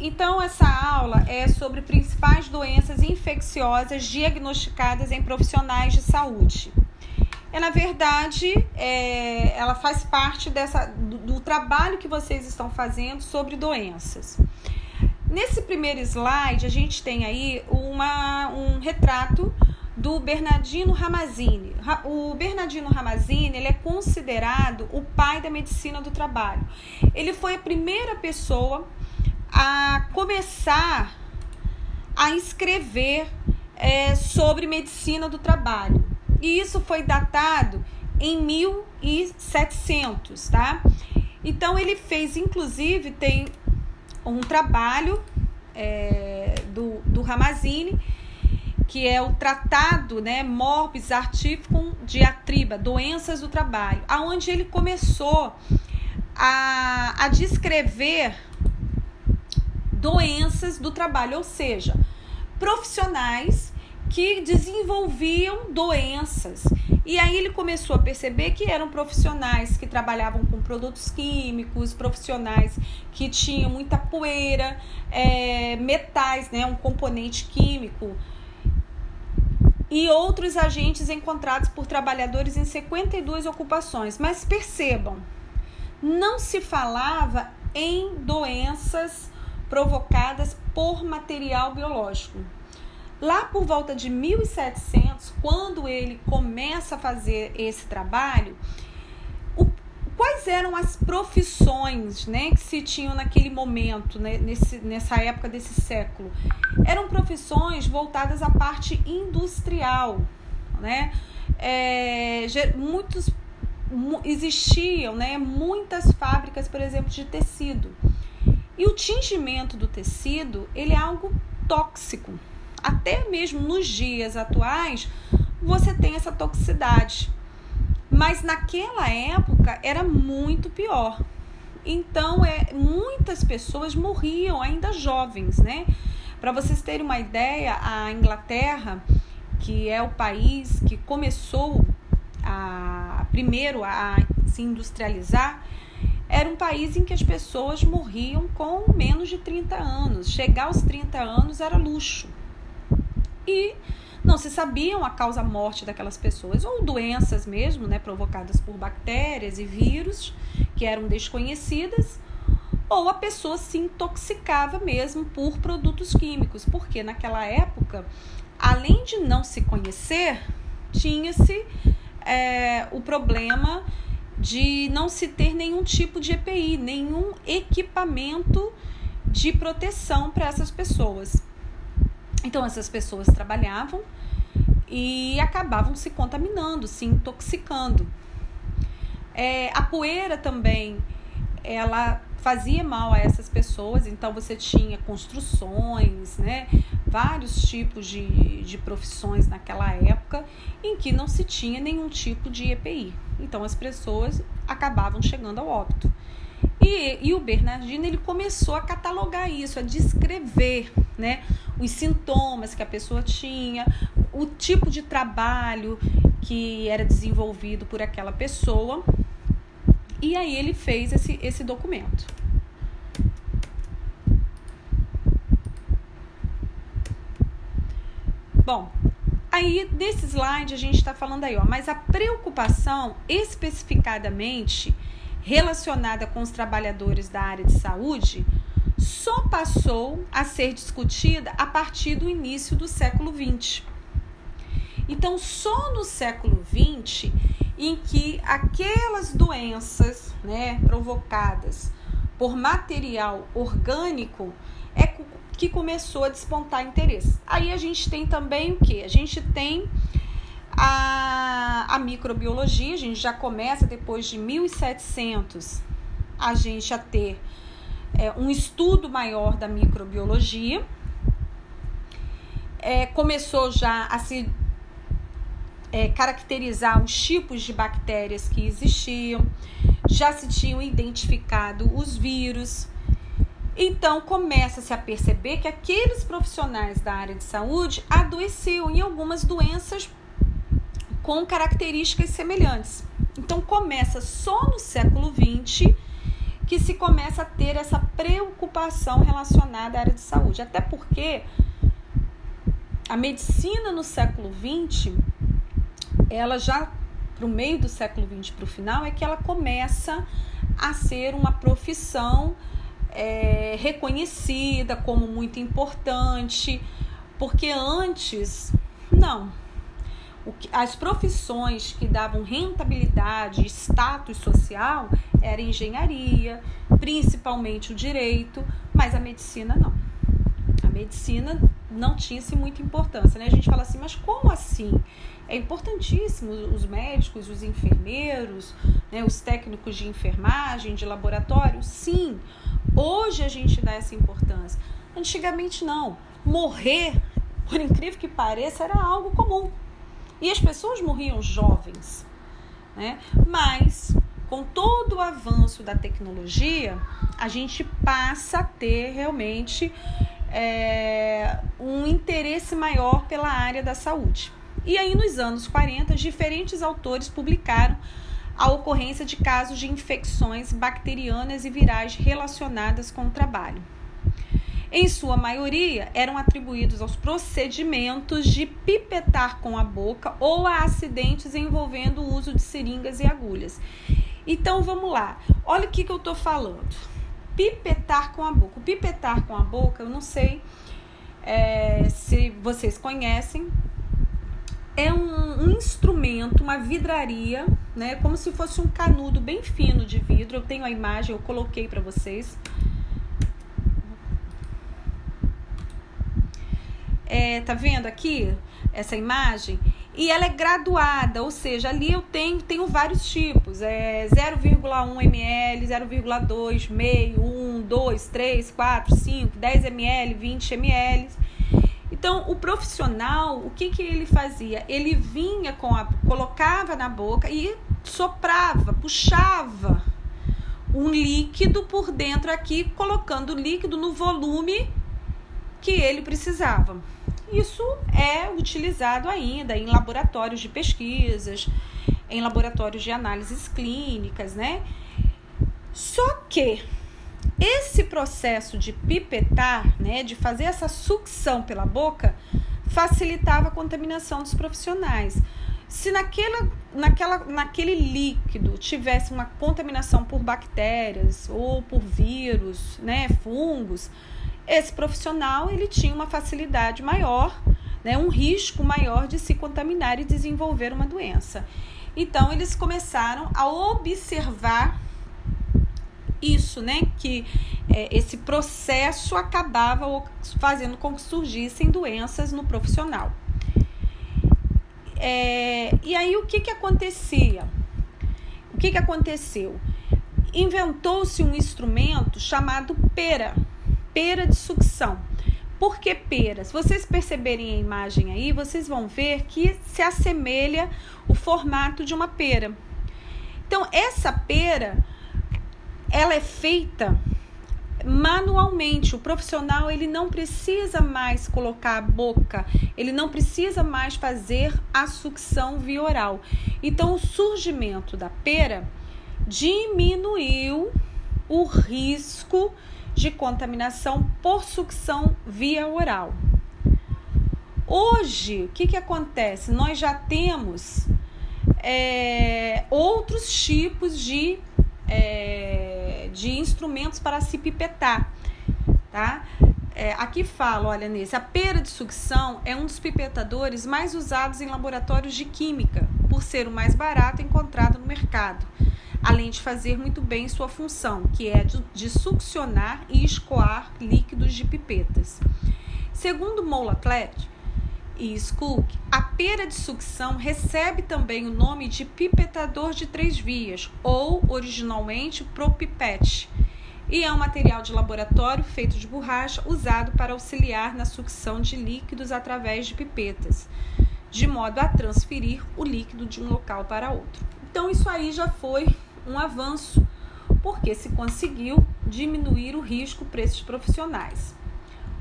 Então, essa aula é sobre principais doenças infecciosas diagnosticadas em profissionais de saúde. É, na verdade, é, ela faz parte dessa, do, do trabalho que vocês estão fazendo sobre doenças. Nesse primeiro slide, a gente tem aí uma, um retrato do Bernardino Ramazzini. O Bernardino Ramazzini ele é considerado o pai da medicina do trabalho. Ele foi a primeira pessoa a começar a escrever é, sobre medicina do trabalho. E isso foi datado em 1700, tá? Então ele fez, inclusive, tem um trabalho é, do, do Ramazzini que é o tratado, né, Morbis Artificum Diatriba, doenças do trabalho, aonde ele começou a, a descrever doenças do trabalho, ou seja, profissionais que desenvolviam doenças. E aí ele começou a perceber que eram profissionais que trabalhavam com produtos químicos, profissionais que tinham muita poeira, é, metais, né, um componente químico e outros agentes encontrados por trabalhadores em 52 ocupações. Mas percebam, não se falava em doenças provocadas por material biológico. Lá por volta de 1700, quando ele começa a fazer esse trabalho, quais eram as profissões né, que se tinham naquele momento, né, nesse, nessa época desse século? Eram profissões voltadas à parte industrial. Né? É, muitos existiam né, muitas fábricas, por exemplo, de tecido. E o tingimento do tecido ele é algo tóxico. Até mesmo nos dias atuais, você tem essa toxicidade. Mas naquela época era muito pior. Então, é, muitas pessoas morriam ainda jovens, né? Para vocês terem uma ideia, a Inglaterra, que é o país que começou a, primeiro a se industrializar, era um país em que as pessoas morriam com menos de 30 anos. Chegar aos 30 anos era luxo. E não se sabiam a causa morte daquelas pessoas, ou doenças mesmo, né, provocadas por bactérias e vírus que eram desconhecidas, ou a pessoa se intoxicava mesmo por produtos químicos, porque naquela época, além de não se conhecer, tinha-se é, o problema de não se ter nenhum tipo de EPI, nenhum equipamento de proteção para essas pessoas. Então, essas pessoas trabalhavam e acabavam se contaminando, se intoxicando. É, a poeira também, ela fazia mal a essas pessoas, então você tinha construções, né? Vários tipos de, de profissões naquela época em que não se tinha nenhum tipo de EPI. Então as pessoas acabavam chegando ao óbito. E, e o Bernardino ele começou a catalogar isso, a descrever né, os sintomas que a pessoa tinha, o tipo de trabalho que era desenvolvido por aquela pessoa. E aí ele fez esse, esse documento. Bom, aí nesse slide a gente está falando aí, ó, mas a preocupação especificadamente relacionada com os trabalhadores da área de saúde só passou a ser discutida a partir do início do século XX. Então, só no século XX em que aquelas doenças né, provocadas por material orgânico é que começou a despontar interesse. Aí a gente tem também o que? A gente tem a, a microbiologia, a gente já começa depois de 1700 a gente a ter é, um estudo maior da microbiologia. É, começou já a se é, caracterizar os tipos de bactérias que existiam, já se tinham identificado os vírus. Então começa-se a perceber que aqueles profissionais da área de saúde adoeciam em algumas doenças com características semelhantes. Então começa só no século XX que se começa a ter essa preocupação relacionada à área de saúde. Até porque a medicina no século XX, ela já para o meio do século XX para o final, é que ela começa a ser uma profissão é, reconhecida como muito importante, porque antes, não. Que, as profissões que davam rentabilidade, status social, era engenharia, principalmente o direito, mas a medicina não. A medicina não tinha-se muita importância, né? A gente fala assim, mas como assim? É importantíssimo os médicos, os enfermeiros, né, os técnicos de enfermagem, de laboratório? Sim, hoje a gente dá essa importância. Antigamente não. Morrer, por incrível que pareça, era algo comum. E as pessoas morriam jovens. Né? Mas, com todo o avanço da tecnologia, a gente passa a ter realmente é, um interesse maior pela área da saúde. E aí, nos anos 40, diferentes autores publicaram a ocorrência de casos de infecções bacterianas e virais relacionadas com o trabalho. Em sua maioria, eram atribuídos aos procedimentos de pipetar com a boca ou a acidentes envolvendo o uso de seringas e agulhas. Então vamos lá, olha o que, que eu estou falando. Pipetar com a boca. O pipetar com a boca, eu não sei é, se vocês conhecem, é um, um, instrumento, uma vidraria, né? Como se fosse um canudo bem fino de vidro. Eu tenho a imagem, eu coloquei para vocês. É, tá vendo aqui essa imagem? E ela é graduada, ou seja, ali eu tenho, tenho vários tipos. É 0,1 ml, 0,2, meio, 1, 2, 3, 4, 5, 10 ml, 20 ml. Então, o profissional, o que, que ele fazia? Ele vinha com a. colocava na boca e soprava, puxava um líquido por dentro aqui, colocando o líquido no volume que ele precisava. Isso é utilizado ainda em laboratórios de pesquisas, em laboratórios de análises clínicas, né? Só que esse processo de pipetar, né, de fazer essa sucção pela boca, facilitava a contaminação dos profissionais. Se naquela, naquela, naquele líquido tivesse uma contaminação por bactérias ou por vírus, né, fungos, esse profissional ele tinha uma facilidade maior, né, um risco maior de se contaminar e desenvolver uma doença. Então eles começaram a observar isso, né? Que é, esse processo acabava fazendo com que surgissem doenças no profissional. É, e aí o que, que acontecia? O que, que aconteceu? Inventou-se um instrumento chamado pera, pera de sucção. Por que pera? Se vocês perceberem a imagem aí, vocês vão ver que se assemelha o formato de uma pera. Então, essa pera ela é feita manualmente. O profissional ele não precisa mais colocar a boca, ele não precisa mais fazer a sucção via oral. Então, o surgimento da pera diminuiu o risco de contaminação por sucção via oral. Hoje, o que, que acontece? Nós já temos é, outros tipos de é, de instrumentos para se pipetar, tá? É, aqui fala, olha nesse, a pera de sucção é um dos pipetadores mais usados em laboratórios de química, por ser o mais barato encontrado no mercado, além de fazer muito bem sua função, que é de, succionar e escoar líquidos de pipetas. Segundo Moulaklet, e Skook, a pera de sucção recebe também o nome de pipetador de três vias, ou originalmente propipete, e é um material de laboratório feito de borracha usado para auxiliar na sucção de líquidos através de pipetas, de modo a transferir o líquido de um local para outro. Então, isso aí já foi um avanço, porque se conseguiu diminuir o risco para esses profissionais.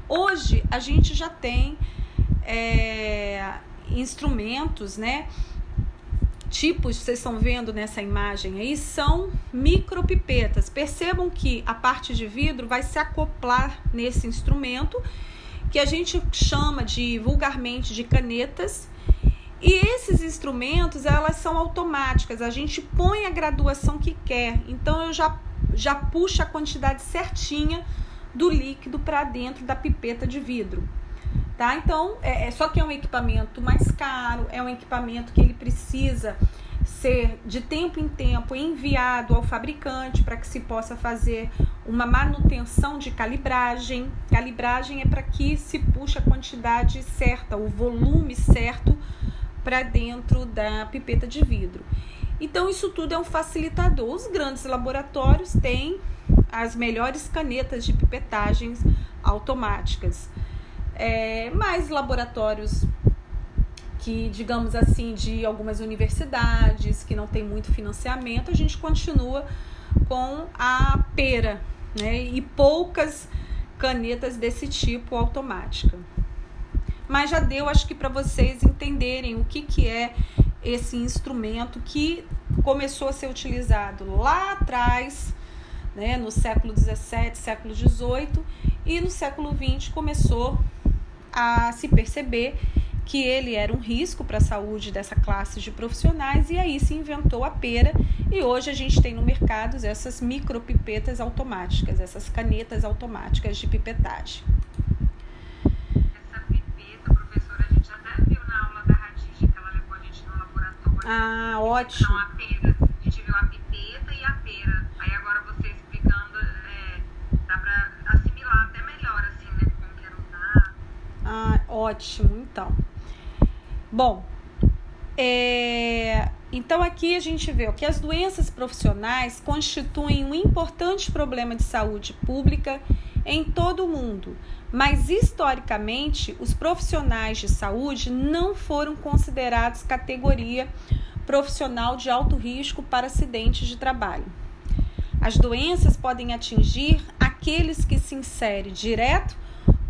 Hoje, a gente já tem é, instrumentos, né? tipos vocês estão vendo nessa imagem aí são micropipetas. Percebam que a parte de vidro vai se acoplar nesse instrumento que a gente chama de vulgarmente de canetas. E esses instrumentos, elas são automáticas. A gente põe a graduação que quer. Então eu já já puxa a quantidade certinha do líquido para dentro da pipeta de vidro tá? Então, é, é, só que é um equipamento mais caro, é um equipamento que ele precisa ser de tempo em tempo enviado ao fabricante para que se possa fazer uma manutenção de calibragem. Calibragem é para que se puxe a quantidade certa, o volume certo para dentro da pipeta de vidro. Então, isso tudo é um facilitador. Os grandes laboratórios têm as melhores canetas de pipetagens automáticas é, mais laboratórios que, digamos assim, de algumas universidades que não tem muito financiamento, a gente continua com a pera, né? E poucas canetas desse tipo automática. Mas já deu, acho que para vocês entenderem o que, que é esse instrumento que começou a ser utilizado lá atrás, né, no século 17, século 18 e no século 20 começou a se perceber que ele era um risco para a saúde dessa classe de profissionais e aí se inventou a pera e hoje a gente tem no mercado essas micropipetas automáticas, essas canetas automáticas de pipetagem. Essa pipeta, professora, a gente até viu na aula da Radija que ela levou a gente no laboratório. Ah, ótimo. Então, a pera, a gente viu a pipeta e a pera. Aí agora você explicando, é, dá para assimilar até melhor, assim, né, como que era usar. Ah, ótimo, então. Bom, é, então aqui a gente vê que as doenças profissionais constituem um importante problema de saúde pública em todo o mundo, mas historicamente os profissionais de saúde não foram considerados categoria profissional de alto risco para acidentes de trabalho. As doenças podem atingir aqueles que se inserem direto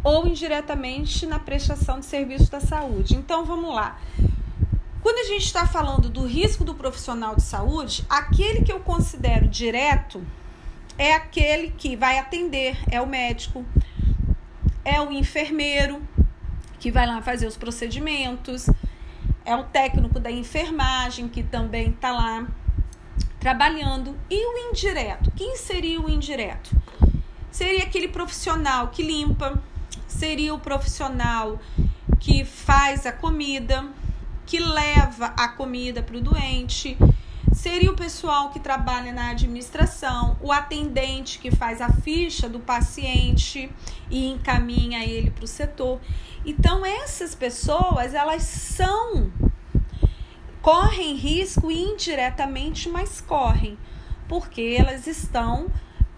ou indiretamente na prestação de serviços da saúde. Então vamos lá. Quando a gente está falando do risco do profissional de saúde, aquele que eu considero direto é aquele que vai atender, é o médico, é o enfermeiro que vai lá fazer os procedimentos, é o técnico da enfermagem que também está lá trabalhando. E o indireto? Quem seria o indireto? Seria aquele profissional que limpa, seria o profissional que faz a comida, que leva a comida para o doente, seria o pessoal que trabalha na administração, o atendente que faz a ficha do paciente e encaminha ele para o setor. Então essas pessoas, elas são correm risco indiretamente, mas correm, porque elas estão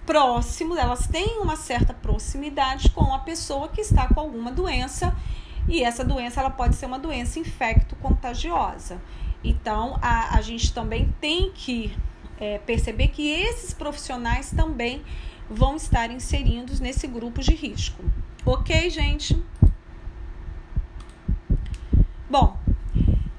próximo, elas têm uma certa proximidade com a pessoa que está com alguma doença e essa doença ela pode ser uma doença infecto-contagiosa. Então a, a gente também tem que é, perceber que esses profissionais também vão estar inseridos nesse grupo de risco. Ok, gente? Bom,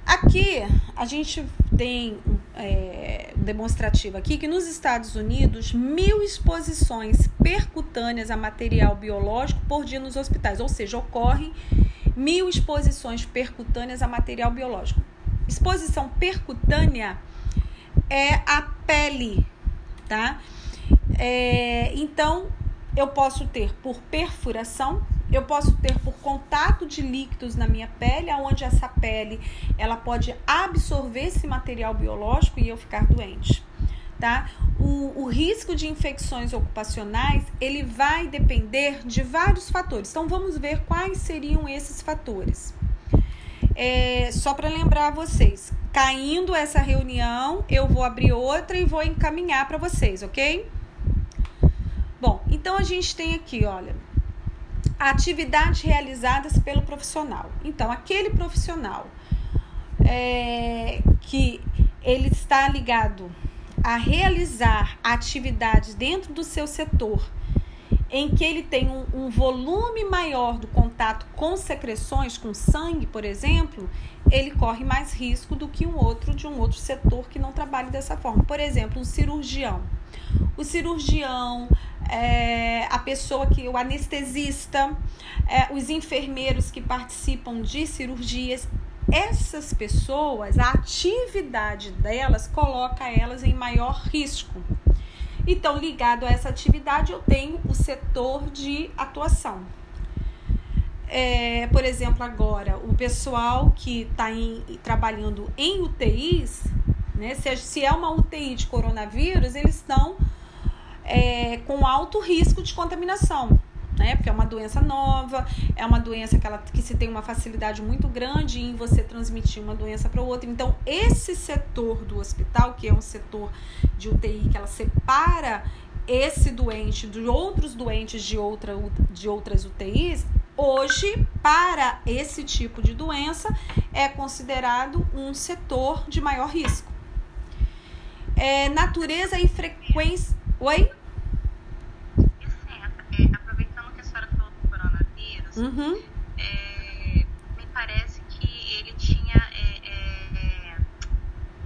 aqui a gente tem é, um demonstrativo aqui que nos Estados Unidos, mil exposições percutâneas a material biológico por dia nos hospitais, ou seja, ocorrem mil exposições percutâneas a material biológico. Exposição percutânea é a pele, tá? É, então, eu posso ter por perfuração, eu posso ter por contato de líquidos na minha pele, aonde essa pele ela pode absorver esse material biológico e eu ficar doente. Tá? O, o risco de infecções ocupacionais ele vai depender de vários fatores. Então vamos ver quais seriam esses fatores. É, só para lembrar vocês, caindo essa reunião, eu vou abrir outra e vou encaminhar para vocês, ok? Bom, então a gente tem aqui, olha, atividades realizadas pelo profissional. Então, aquele profissional é, que ele está ligado a realizar atividades dentro do seu setor em que ele tem um, um, volume maior do contato com secreções, com sangue, por exemplo, ele corre mais risco do que um outro de um outro setor que não trabalhe dessa forma. Por exemplo, um cirurgião. O cirurgião, é, a pessoa que, o anestesista, é, os enfermeiros que participam de cirurgias, essas pessoas, a atividade delas coloca elas em maior risco. Então, ligado a essa atividade, eu tenho o setor de atuação. É, por exemplo, agora, o pessoal que está trabalhando em UTIs, né, se, se é uma UTI de coronavírus, eles estão é, com alto risco de contaminação né? Porque é uma doença nova, é uma doença que, ela, que se tem uma facilidade muito grande em você transmitir uma doença para o outro. Então, esse setor do hospital, que é um setor de UTI, que ela separa esse doente de outros doentes de, outra, de outras UTIs, hoje, para esse tipo de doença, é considerado um setor de maior risco. É, natureza e frequência. Oi? Uhum. É, me parece que ele tinha é, é,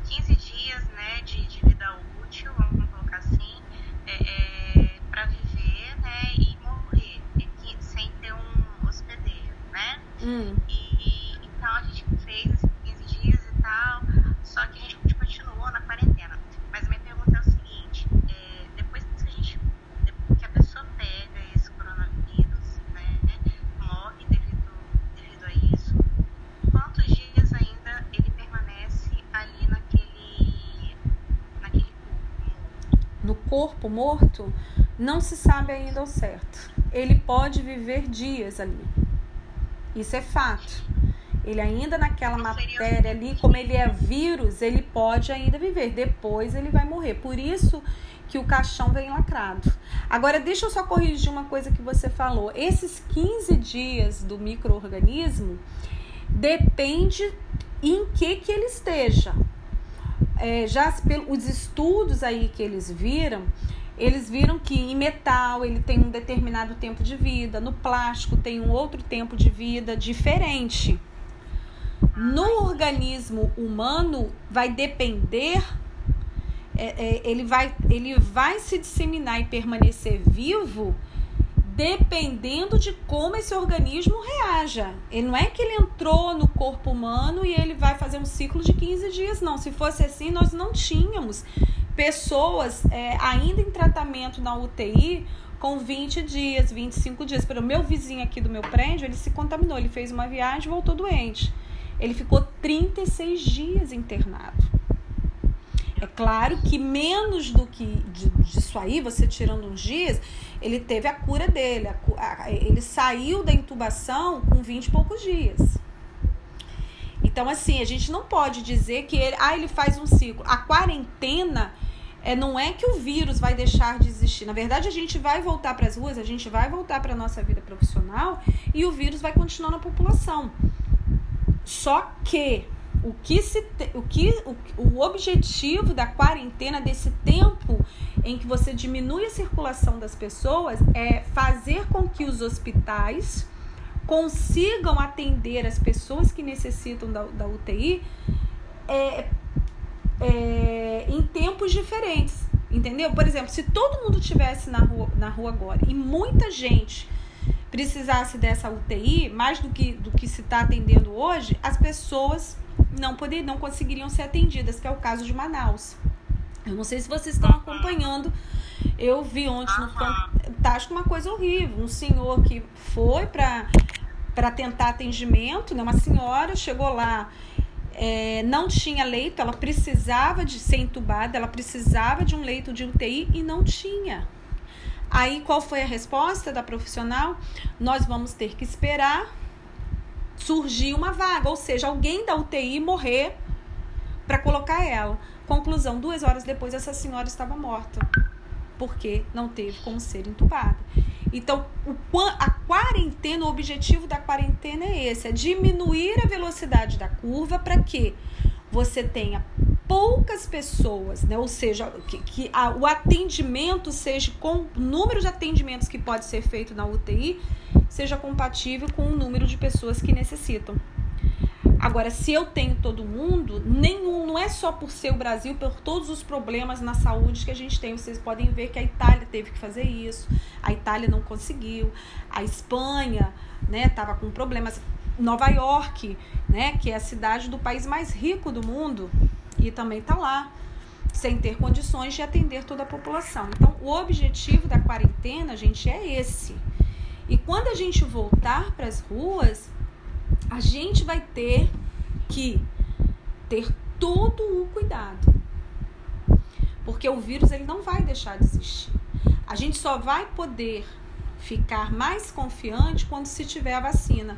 15 dias né, de, de vida útil, vamos colocar assim, é, é para viver né, e morrer, sem ter um hospedeiro, né? Hum. E, então a gente fez esses 15 dias e tal, só que a gente corpo morto, não se sabe ainda ao certo. Ele pode viver dias ali. Isso é fato. Ele ainda naquela matéria ali, como ele é vírus, ele pode ainda viver. Depois ele vai morrer. Por isso que o caixão vem lacrado. Agora, deixa eu só corrigir uma coisa que você falou. Esses 15 dias do microorganismo depende em que que ele esteja é, já pelos estudos aí que eles viram, eles viram que em metal ele tem um determinado tempo de vida, no plástico tem um outro tempo de vida diferente. No organismo humano vai depender, é, é, ele, vai, ele vai se disseminar e permanecer vivo dependendo de como esse organismo reaja. Ele não é que ele entrou no corpo humano e ele vai fazer um ciclo de 15 dias, não. Se fosse assim, nós não tínhamos pessoas é, ainda em tratamento na UTI com 20 dias, 25 dias. Pelo meu vizinho aqui do meu prédio, ele se contaminou, ele fez uma viagem e voltou doente. Ele ficou 36 dias internado. É claro que menos do que disso aí, você tirando uns dias, ele teve a cura dele. A, a, ele saiu da intubação com 20 e poucos dias. Então, assim, a gente não pode dizer que ele, ah, ele faz um ciclo. A quarentena é, não é que o vírus vai deixar de existir. Na verdade, a gente vai voltar para as ruas, a gente vai voltar para a nossa vida profissional e o vírus vai continuar na população. Só que o que se o que o, o objetivo da quarentena desse tempo em que você diminui a circulação das pessoas é fazer com que os hospitais consigam atender as pessoas que necessitam da, da UTI é, é, em tempos diferentes, entendeu? Por exemplo, se todo mundo tivesse na rua, na rua agora e muita gente precisasse dessa UTI, mais do que, do que se está atendendo hoje, as pessoas não poder, não conseguiriam ser atendidas, que é o caso de Manaus. Eu não sei se vocês estão acompanhando. Eu vi ontem no Fantástico uma coisa horrível. Um senhor que foi para tentar atendimento, né? uma senhora chegou lá, é, não tinha leito, ela precisava de ser entubada, ela precisava de um leito de UTI e não tinha. Aí qual foi a resposta da profissional? Nós vamos ter que esperar surgir uma vaga, ou seja, alguém da UTI morrer para colocar ela. Conclusão: duas horas depois, essa senhora estava morta, porque não teve como ser entubada. Então, o, a quarentena, o objetivo da quarentena é esse: é diminuir a velocidade da curva para que você tenha poucas pessoas, né? Ou seja, que, que a, o atendimento seja com o número de atendimentos que pode ser feito na UTI seja compatível com o número de pessoas que necessitam. Agora, se eu tenho todo mundo, nenhum, não é só por ser o Brasil, por todos os problemas na saúde que a gente tem. Vocês podem ver que a Itália teve que fazer isso, a Itália não conseguiu, a Espanha, né, tava com problemas. Nova York, né, que é a cidade do país mais rico do mundo, e também tá lá, sem ter condições de atender toda a população. Então, o objetivo da quarentena, gente, é esse. E quando a gente voltar para as ruas, a gente vai ter que ter todo o cuidado. Porque o vírus ele não vai deixar de existir. A gente só vai poder ficar mais confiante quando se tiver a vacina.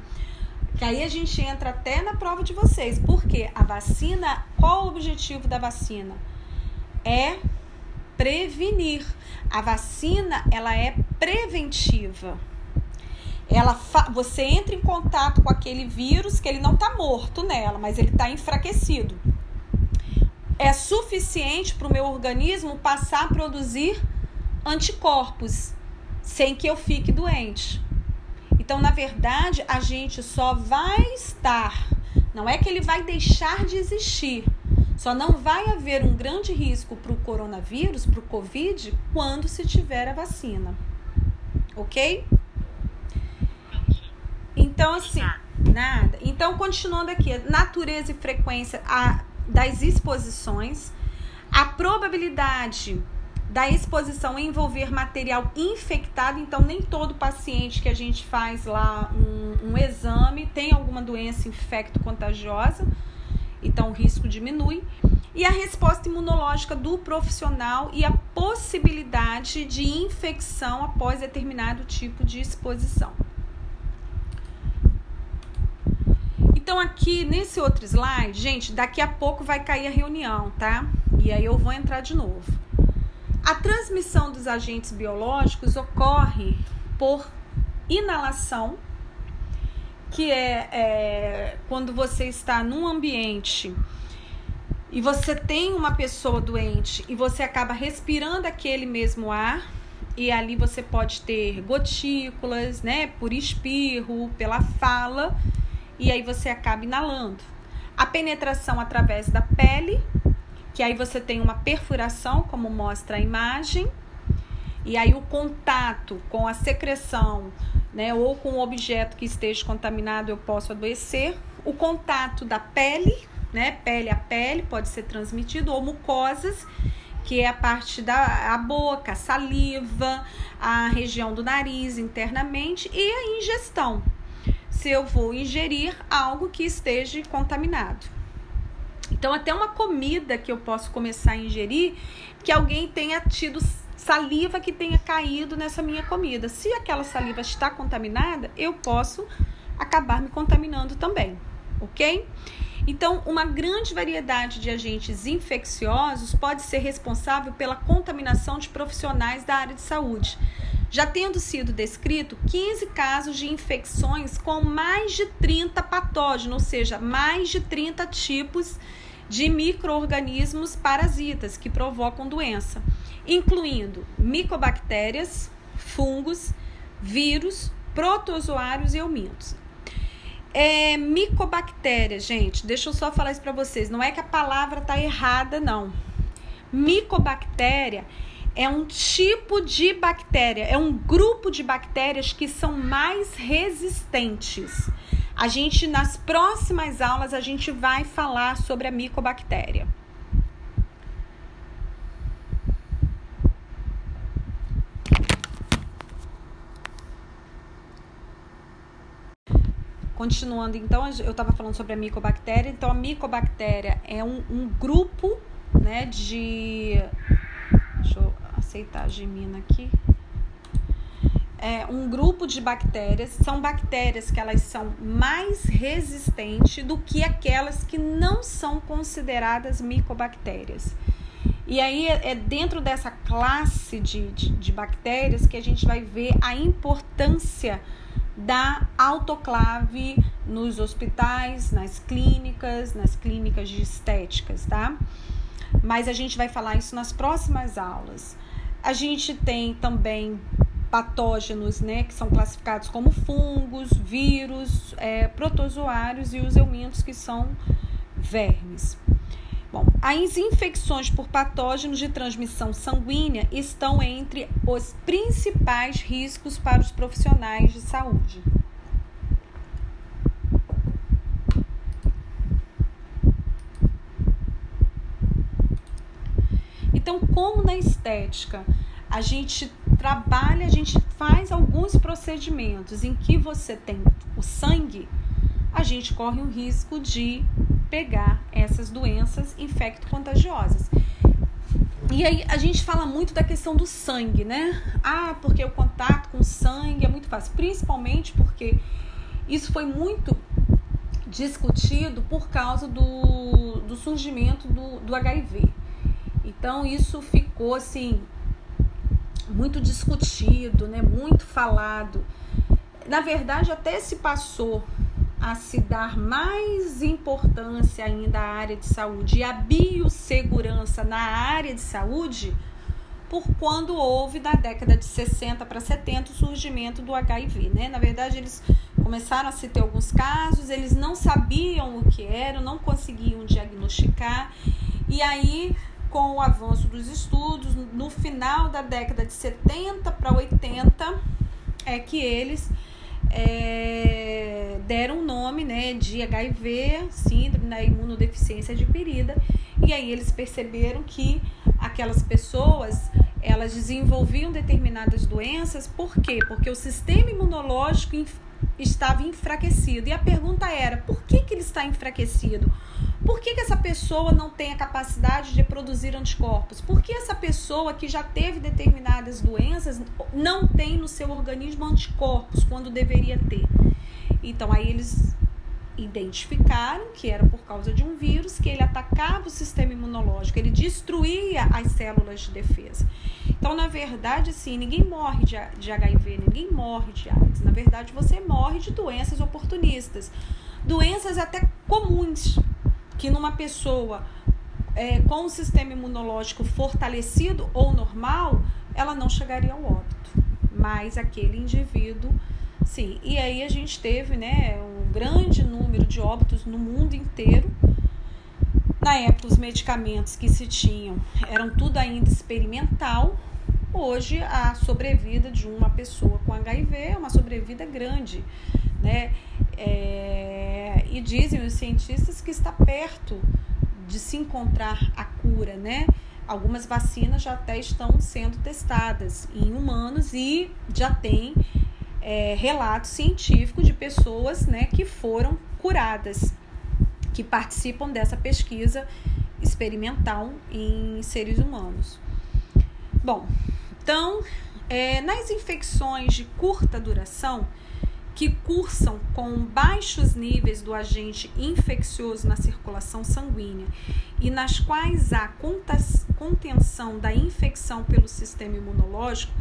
Que aí a gente entra até na prova de vocês. Porque a vacina, qual o objetivo da vacina? É prevenir. A vacina, ela é preventiva ela você entra em contato com aquele vírus que ele não está morto nela, mas ele está enfraquecido. É suficiente para o meu organismo passar a produzir anticorpos sem que eu fique doente. Então, na verdade, a gente só vai estar, não é que ele vai deixar de existir, só não vai haver um grande risco para o coronavírus, para o Covid, quando se tiver a vacina. Ok? Então, assim, nada. Então, continuando aqui, natureza e frequência a, das exposições, a probabilidade da exposição envolver material infectado, então nem todo paciente que a gente faz lá um, um exame tem alguma doença infecto-contagiosa, então o risco diminui. E a resposta imunológica do profissional e a possibilidade de infecção após determinado tipo de exposição. Então, aqui nesse outro slide, gente, daqui a pouco vai cair a reunião, tá? E aí eu vou entrar de novo. A transmissão dos agentes biológicos ocorre por inalação, que é, é quando você está num ambiente e você tem uma pessoa doente e você acaba respirando aquele mesmo ar e ali você pode ter gotículas, né, por espirro, pela fala e aí você acaba inalando. A penetração através da pele, que aí você tem uma perfuração, como mostra a imagem, e aí o contato com a secreção, né, ou com o objeto que esteja contaminado, eu posso adoecer. O contato da pele, né, pele a pele, pode ser transmitido, ou mucosas, que é a parte da a boca, a saliva, a região do nariz internamente e a ingestão, se eu vou ingerir algo que esteja contaminado. Então, até uma comida que eu posso começar a ingerir, que alguém tenha tido saliva que tenha caído nessa minha comida. Se aquela saliva está contaminada, eu posso acabar me contaminando também, ok? Então, uma grande variedade de agentes infecciosos pode ser responsável pela contaminação de profissionais da área de saúde já tendo sido descrito 15 casos de infecções com mais de 30 patógenos, ou seja, mais de 30 tipos de microorganismos parasitas que provocam doença, incluindo micobactérias, fungos, vírus, protozoários e eumintos. É, micobactéria, gente, deixa eu só falar isso para vocês. Não é que a palavra tá errada, não. Micobactéria é um tipo de bactéria, é um grupo de bactérias que são mais resistentes. A gente nas próximas aulas a gente vai falar sobre a micobactéria. Continuando, então, eu estava falando sobre a micobactéria. Então, a micobactéria é um, um grupo né, de. Deixa eu aceitar a gemina aqui. É um grupo de bactérias, são bactérias que elas são mais resistentes do que aquelas que não são consideradas micobactérias. E aí é, é dentro dessa classe de, de, de bactérias que a gente vai ver a importância da autoclave nos hospitais, nas clínicas, nas clínicas de estéticas, tá? mas a gente vai falar isso nas próximas aulas. A gente tem também patógenos, né, que são classificados como fungos, vírus, é, protozoários e os eumintos, que são vermes. Bom, as infecções por patógenos de transmissão sanguínea estão entre os principais riscos para os profissionais de saúde. Então, como na estética a gente trabalha, a gente faz alguns procedimentos em que você tem o sangue, a gente corre o risco de pegar essas doenças infecto-contagiosas. E aí a gente fala muito da questão do sangue, né? Ah, porque o contato com sangue é muito fácil, principalmente porque isso foi muito discutido por causa do, do surgimento do, do HIV. Então isso ficou assim muito discutido, né, muito falado. Na verdade, até se passou a se dar mais importância ainda à área de saúde e à biossegurança na área de saúde por quando houve na década de 60 para 70 o surgimento do HIV, né? Na verdade, eles começaram a se ter alguns casos, eles não sabiam o que era, não conseguiam diagnosticar. E aí com o avanço dos estudos, no final da década de 70 para 80, é que eles é, deram o nome né, de HIV, síndrome da imunodeficiência adquirida, e aí eles perceberam que aquelas pessoas elas desenvolviam determinadas doenças, por quê? Porque o sistema imunológico estava enfraquecido. E a pergunta era: por que, que ele está enfraquecido? Por que, que essa pessoa não tem a capacidade de produzir anticorpos? Por que essa pessoa que já teve determinadas doenças não tem no seu organismo anticorpos quando deveria ter? Então, aí eles identificaram que era por causa de um vírus que ele atacava o sistema imunológico, ele destruía as células de defesa. Então, na verdade, sim, ninguém morre de, HIV, ninguém morre de AIDS. Na verdade, você morre de doenças oportunistas, doenças até comuns, que numa pessoa é, com o sistema imunológico fortalecido ou normal, ela não chegaria ao óbito. Mas aquele indivíduo, sim. E aí a gente teve né, um grande número de óbitos no mundo inteiro. Na época, os medicamentos que se tinham eram tudo ainda experimental. Hoje, a sobrevida de uma pessoa com HIV é uma sobrevida grande, né? É, e dizem os cientistas que está perto de se encontrar a cura, né? Algumas vacinas já até estão sendo testadas em humanos e já tem é, relato científico de pessoas né, que foram curadas, que participam dessa pesquisa experimental em seres humanos. Bom, então, é, nas infecções de curta duração, que cursam com baixos níveis do agente infeccioso na circulação sanguínea e nas quais há contenção da infecção pelo sistema imunológico,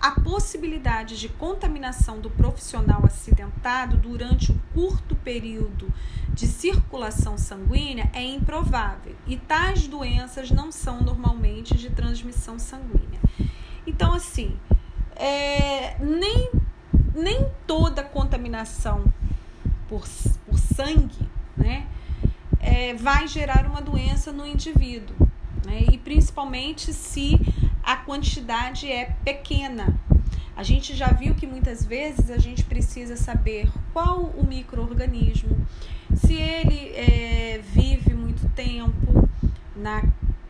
a possibilidade de contaminação do profissional acidentado durante o curto período de circulação sanguínea é improvável e tais doenças não são normalmente de transmissão sanguínea. Então, assim, é, nem nem toda contaminação por, por sangue né, é, vai gerar uma doença no indivíduo. Né, e principalmente se a quantidade é pequena. A gente já viu que muitas vezes a gente precisa saber qual o microorganismo, se ele é, vive muito tempo na,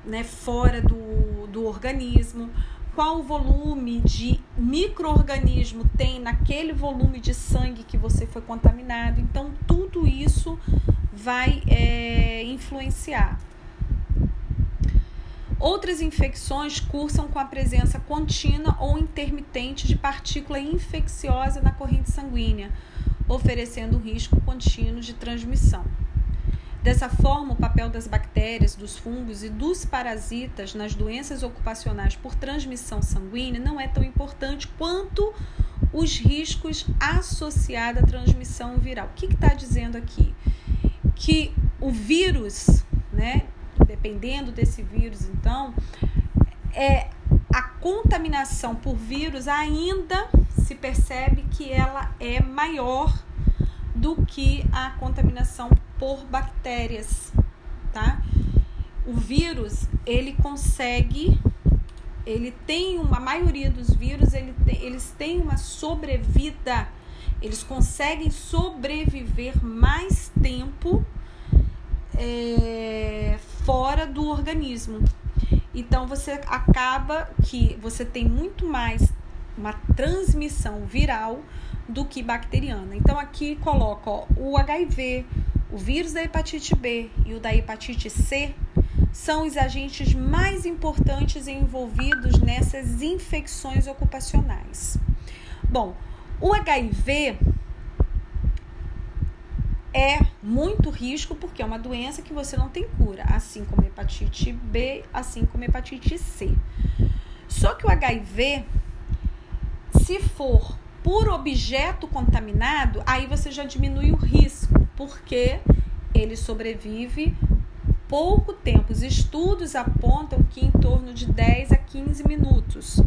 né, fora do, do organismo, qual o volume de microorganismo tem naquele volume de sangue que você foi contaminado. Então, tudo isso vai é, influenciar. Outras infecções cursam com a presença contínua ou intermitente de partícula infecciosa na corrente sanguínea, oferecendo risco contínuo de transmissão. Dessa forma, o papel das bactérias, dos fungos e dos parasitas nas doenças ocupacionais por transmissão sanguínea não é tão importante quanto os riscos associados à transmissão viral. O que está dizendo aqui? Que o vírus, né, dependendo desse vírus, então, é a contaminação por vírus ainda se percebe que ela é maior do que a contaminação por bactérias, tá? O vírus, ele consegue ele tem uma a maioria dos vírus, ele tem, eles têm uma sobrevida. Eles conseguem sobreviver mais tempo é, fora do organismo. Então você acaba que você tem muito mais uma transmissão viral do que bacteriana. Então aqui coloca o HIV, o vírus da hepatite B e o da hepatite C são os agentes mais importantes envolvidos nessas infecções ocupacionais. Bom, o HIV é muito risco porque é uma doença que você não tem cura, assim como hepatite B, assim como hepatite C. Só que o HIV, se for por objeto contaminado, aí você já diminui o risco, porque ele sobrevive pouco tempo. Os estudos apontam que em torno de 10 a 15 minutos.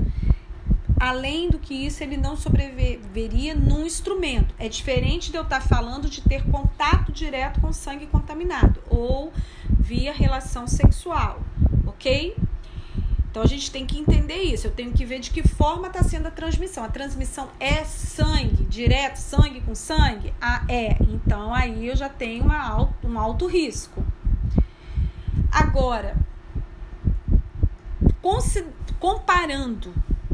Além do que isso, ele não sobreviveria num instrumento. É diferente de eu estar falando de ter contato direto com sangue contaminado ou via relação sexual, ok? Então a gente tem que entender isso. Eu tenho que ver de que forma está sendo a transmissão. A transmissão é sangue, direto, sangue com sangue? Ah, é. Então aí eu já tenho uma, um alto risco. Agora, comparando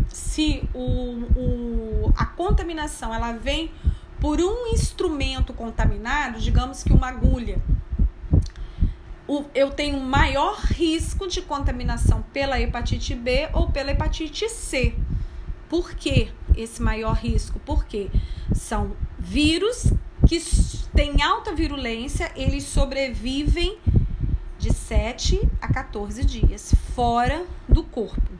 se o, o, a contaminação ela vem por um instrumento contaminado, digamos que uma agulha, o, eu tenho maior risco de contaminação pela hepatite B ou pela hepatite C. Por que esse maior risco? Porque são vírus que têm alta virulência, eles sobrevivem de 7 a 14 dias fora do corpo.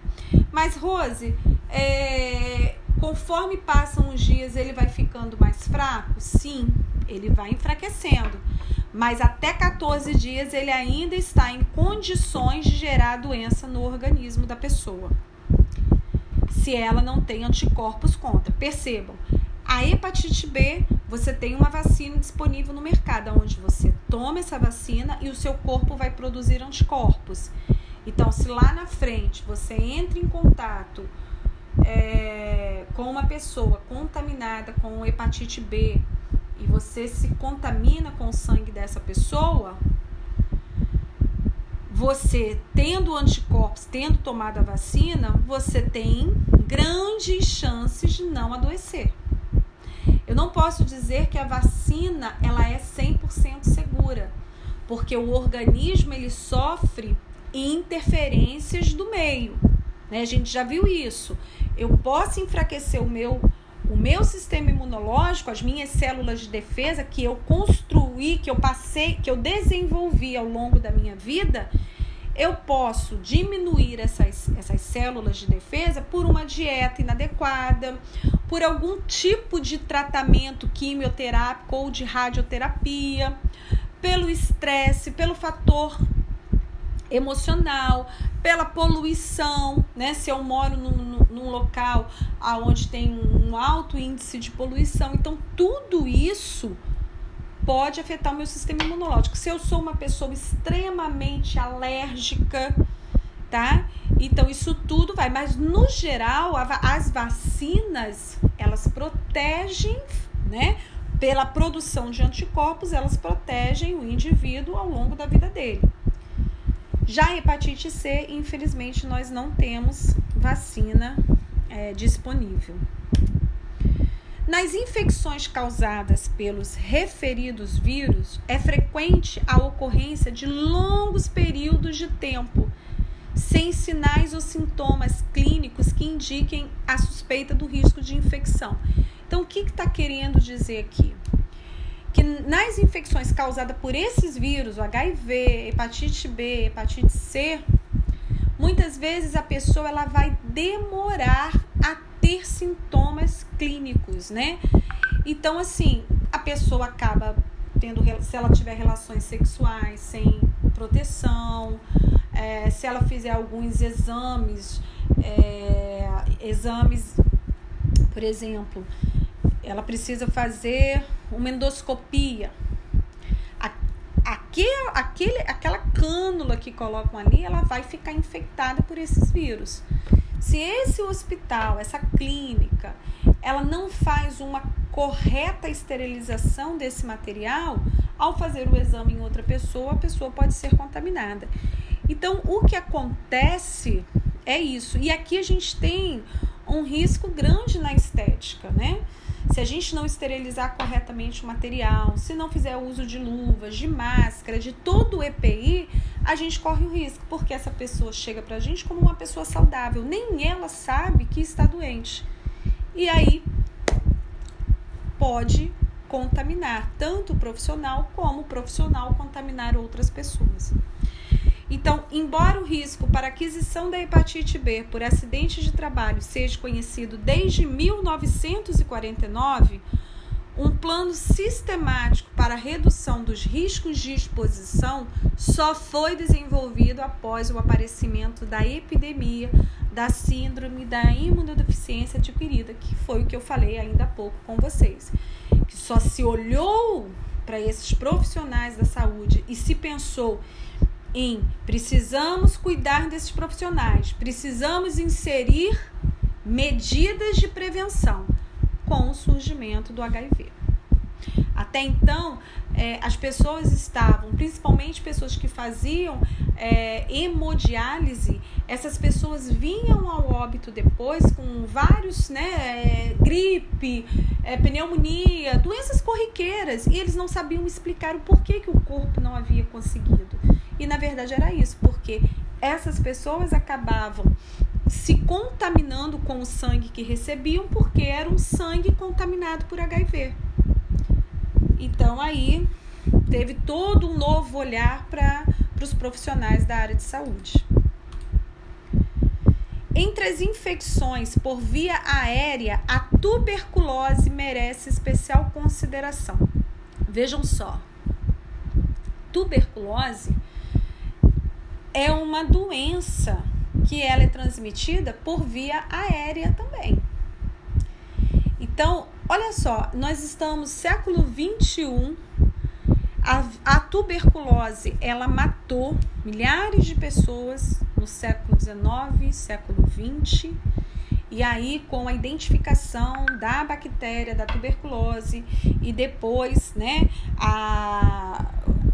Mas, Rose, é, conforme passam os dias, ele vai ficando mais fraco? Sim, ele vai enfraquecendo. Mas até 14 dias ele ainda está em condições de gerar doença no organismo da pessoa. Se ela não tem anticorpos contra. Percebam, a hepatite B, você tem uma vacina disponível no mercado, onde você toma essa vacina e o seu corpo vai produzir anticorpos. Então, se lá na frente você entra em contato é, com uma pessoa contaminada com hepatite B e você se contamina com o sangue dessa pessoa, você tendo anticorpos, tendo tomado a vacina, você tem grandes chances de não adoecer. Eu não posso dizer que a vacina ela é 100% segura, porque o organismo ele sofre interferências do meio. Né? A gente já viu isso. Eu posso enfraquecer o meu o meu sistema imunológico, as minhas células de defesa que eu construí, que eu passei, que eu desenvolvi ao longo da minha vida, eu posso diminuir essas, essas células de defesa por uma dieta inadequada, por algum tipo de tratamento quimioterápico ou de radioterapia, pelo estresse, pelo fator emocional, pela poluição, né? Se eu moro num, num local onde tem um alto índice de poluição, então tudo isso pode afetar o meu sistema imunológico. Se eu sou uma pessoa extremamente alérgica, tá? Então isso tudo vai, mas no geral as vacinas elas protegem, né? Pela produção de anticorpos, elas protegem o indivíduo ao longo da vida dele. Já a hepatite C, infelizmente, nós não temos vacina é, disponível. Nas infecções causadas pelos referidos vírus, é frequente a ocorrência de longos períodos de tempo sem sinais ou sintomas clínicos que indiquem a suspeita do risco de infecção. Então, o que está que querendo dizer aqui? Que nas infecções causadas por esses vírus, o HIV, hepatite B, hepatite C, muitas vezes a pessoa ela vai demorar a ter sintomas clínicos, né? Então, assim, a pessoa acaba tendo, se ela tiver relações sexuais sem proteção, é, se ela fizer alguns exames, é, exames, por exemplo, ela precisa fazer uma endoscopia. Aquele, aquele, aquela cânula que colocam ali, ela vai ficar infectada por esses vírus. Se esse hospital, essa clínica, ela não faz uma correta esterilização desse material, ao fazer o exame em outra pessoa, a pessoa pode ser contaminada. Então, o que acontece é isso. E aqui a gente tem um risco grande na estética, né? Se a gente não esterilizar corretamente o material, se não fizer uso de luvas, de máscara, de todo o EPI, a gente corre o risco, porque essa pessoa chega pra gente como uma pessoa saudável, nem ela sabe que está doente. E aí pode contaminar tanto o profissional como o profissional contaminar outras pessoas. Então, embora o risco para aquisição da hepatite B por acidente de trabalho seja conhecido desde 1949, um plano sistemático para redução dos riscos de exposição só foi desenvolvido após o aparecimento da epidemia da síndrome da imunodeficiência adquirida, que foi o que eu falei ainda há pouco com vocês. Que só se olhou para esses profissionais da saúde e se pensou em precisamos cuidar desses profissionais, precisamos inserir medidas de prevenção com o surgimento do HIV. Até então, é, as pessoas estavam, principalmente pessoas que faziam é, hemodiálise, essas pessoas vinham ao óbito depois com vários, né, é, gripe, pneumonia, doenças corriqueiras, e eles não sabiam explicar o porquê que o corpo não havia conseguido. E na verdade era isso, porque essas pessoas acabavam se contaminando com o sangue que recebiam porque era um sangue contaminado por HIV. Então aí teve todo um novo olhar para os profissionais da área de saúde. Entre as infecções por via aérea, a tuberculose merece especial consideração. Vejam só, tuberculose é uma doença que ela é transmitida por via aérea também. Então, olha só, nós estamos século 21, a, a tuberculose ela matou milhares de pessoas no século 19, século 20. E aí, com a identificação da bactéria da tuberculose e depois, né, a,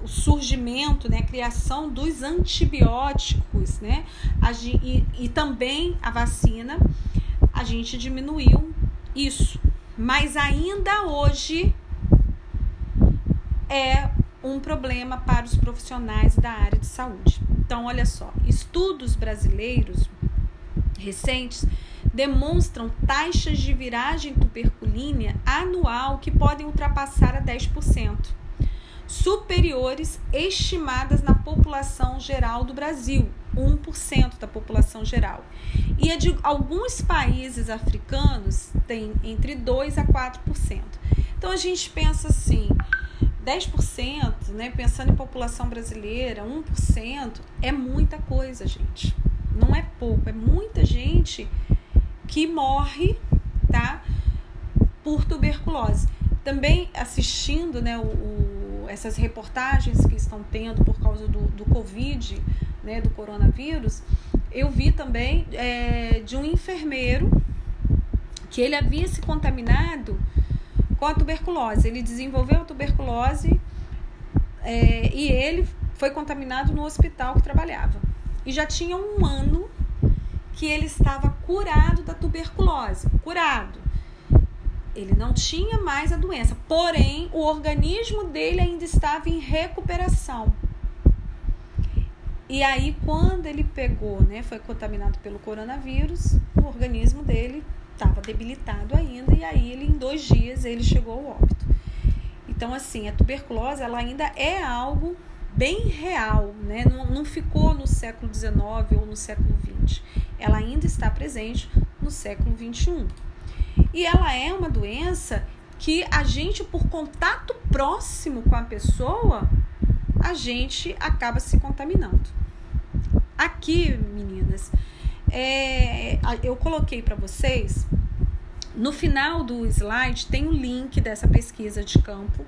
surgimento, né, a criação dos antibióticos, né, e, e também a vacina, a gente diminuiu isso. Mas ainda hoje é um problema para os profissionais da área de saúde. Então, olha só, estudos brasileiros recentes demonstram taxas de viragem tuberculínea anual que podem ultrapassar a 10% superiores estimadas na população geral do Brasil, 1% da população geral. E de alguns países africanos tem entre 2 a 4%. Então a gente pensa assim, 10%, né, pensando em população brasileira, 1% é muita coisa, gente. Não é pouco, é muita gente que morre, tá? Por tuberculose. Também assistindo, né, o essas reportagens que estão tendo por causa do, do Covid, né, do coronavírus, eu vi também é, de um enfermeiro que ele havia se contaminado com a tuberculose. Ele desenvolveu a tuberculose é, e ele foi contaminado no hospital que trabalhava. E já tinha um ano que ele estava curado da tuberculose. Curado. Ele não tinha mais a doença, porém o organismo dele ainda estava em recuperação. E aí, quando ele pegou, né, foi contaminado pelo coronavírus, o organismo dele estava debilitado ainda, e aí ele, em dois dias, ele chegou ao óbito. Então, assim, a tuberculose, ela ainda é algo bem real, né? Não, não ficou no século XIX ou no século XX. Ela ainda está presente no século XXI. E ela é uma doença que a gente, por contato próximo com a pessoa, a gente acaba se contaminando. Aqui, meninas, é, eu coloquei para vocês no final do slide tem o link dessa pesquisa de campo,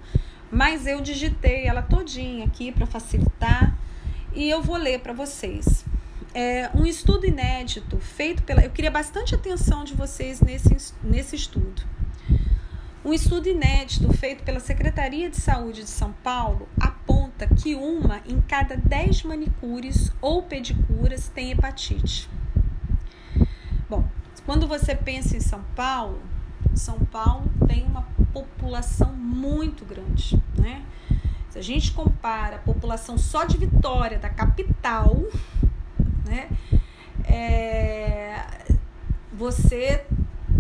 mas eu digitei ela todinha aqui para facilitar e eu vou ler para vocês. É um estudo inédito feito pela. Eu queria bastante atenção de vocês nesse, nesse estudo. Um estudo inédito feito pela Secretaria de Saúde de São Paulo aponta que uma em cada 10 manicures ou pedicuras tem hepatite. Bom, quando você pensa em São Paulo, São Paulo tem uma população muito grande, né? Se a gente compara a população só de Vitória, da capital, né? É, você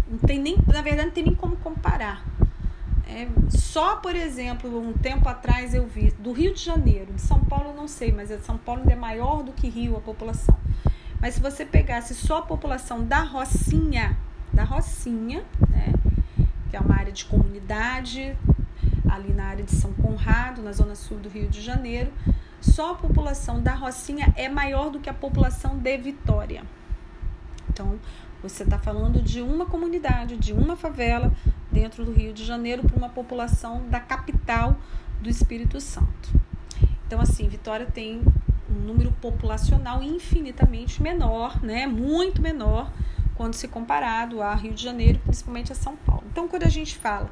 não tem nem, na verdade, não tem nem como comparar. É, só, por exemplo, um tempo atrás eu vi do Rio de Janeiro, de São Paulo não sei, mas São Paulo ainda é maior do que Rio a população. Mas se você pegasse só a população da Rocinha, da Rocinha, né, que é uma área de comunidade, ali na área de São Conrado, na zona sul do Rio de Janeiro, só a população da Rocinha é maior do que a população de Vitória. Então, você está falando de uma comunidade, de uma favela dentro do Rio de Janeiro para uma população da capital do Espírito Santo. Então, assim, Vitória tem um número populacional infinitamente menor, né? Muito menor quando se comparado a Rio de Janeiro, principalmente a São Paulo. Então, quando a gente fala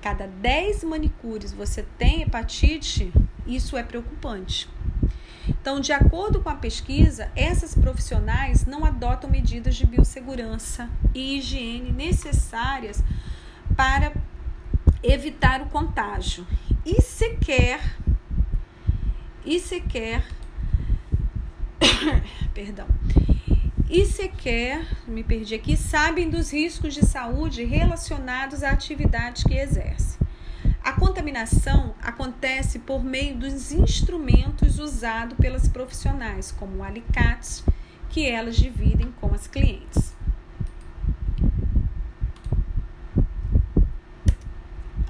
cada 10 manicures você tem hepatite, isso é preocupante. Então, de acordo com a pesquisa, essas profissionais não adotam medidas de biossegurança e higiene necessárias para evitar o contágio e sequer e sequer perdão, e sequer, me perdi aqui, sabem dos riscos de saúde relacionados à atividade que exerce. A contaminação acontece por meio dos instrumentos usados pelas profissionais, como alicates, que elas dividem com as clientes.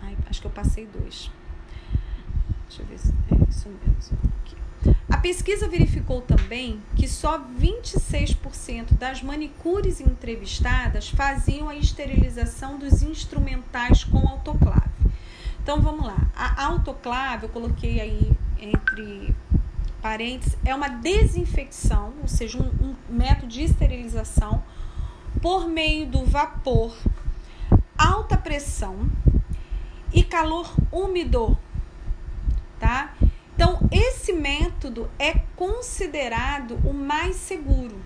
Ai, acho que eu passei dois. Deixa eu ver se é isso mesmo. A pesquisa verificou também que só 26% das manicures entrevistadas faziam a esterilização dos instrumentais com autoclave. Então vamos lá. A autoclave, eu coloquei aí entre parênteses, é uma desinfecção, ou seja, um, um método de esterilização por meio do vapor, alta pressão e calor úmido, tá? Então, esse método é considerado o mais seguro,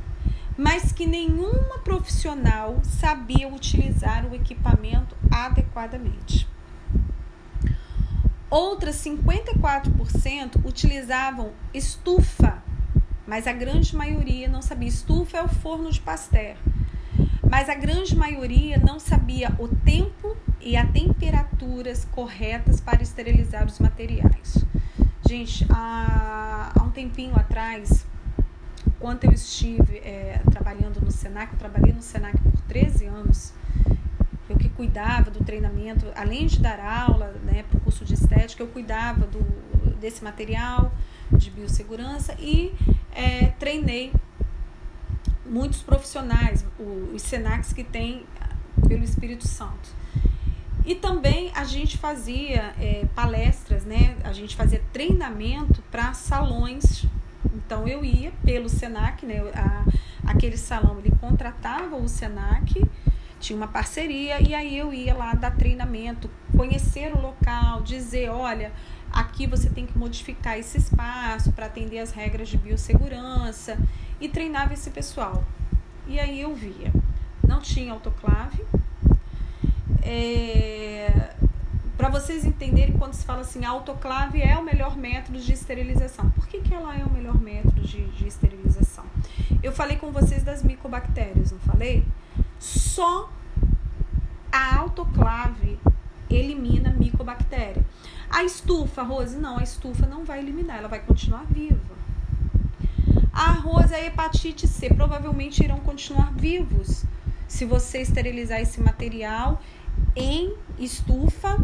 mas que nenhuma profissional sabia utilizar o equipamento adequadamente. Outras 54% utilizavam estufa, mas a grande maioria não sabia. Estufa é o forno de pastel. Mas a grande maioria não sabia o tempo e a temperaturas corretas para esterilizar os materiais. Gente, há, há um tempinho atrás, quando eu estive é, trabalhando no SENAC, eu trabalhei no SENAC por 13 anos, eu que cuidava do treinamento, além de dar aula né, para o curso de estética, eu cuidava do, desse material de biossegurança e é, treinei muitos profissionais, os SENACs que tem pelo Espírito Santo. E também a gente fazia é, palestras, né? A gente fazia treinamento para salões. Então eu ia pelo Senac, né? A, aquele salão ele contratava o Senac, tinha uma parceria e aí eu ia lá dar treinamento, conhecer o local, dizer, olha, aqui você tem que modificar esse espaço para atender as regras de biossegurança e treinava esse pessoal. E aí eu via, não tinha autoclave, é, para vocês entenderem quando se fala assim, autoclave é o melhor método de esterilização. Por que, que ela é o melhor método de, de esterilização? Eu falei com vocês das micobactérias, não falei? Só a autoclave elimina micobactéria. A estufa, Rose, não, a estufa não vai eliminar, ela vai continuar viva. A Rose a hepatite C provavelmente irão continuar vivos se você esterilizar esse material em estufa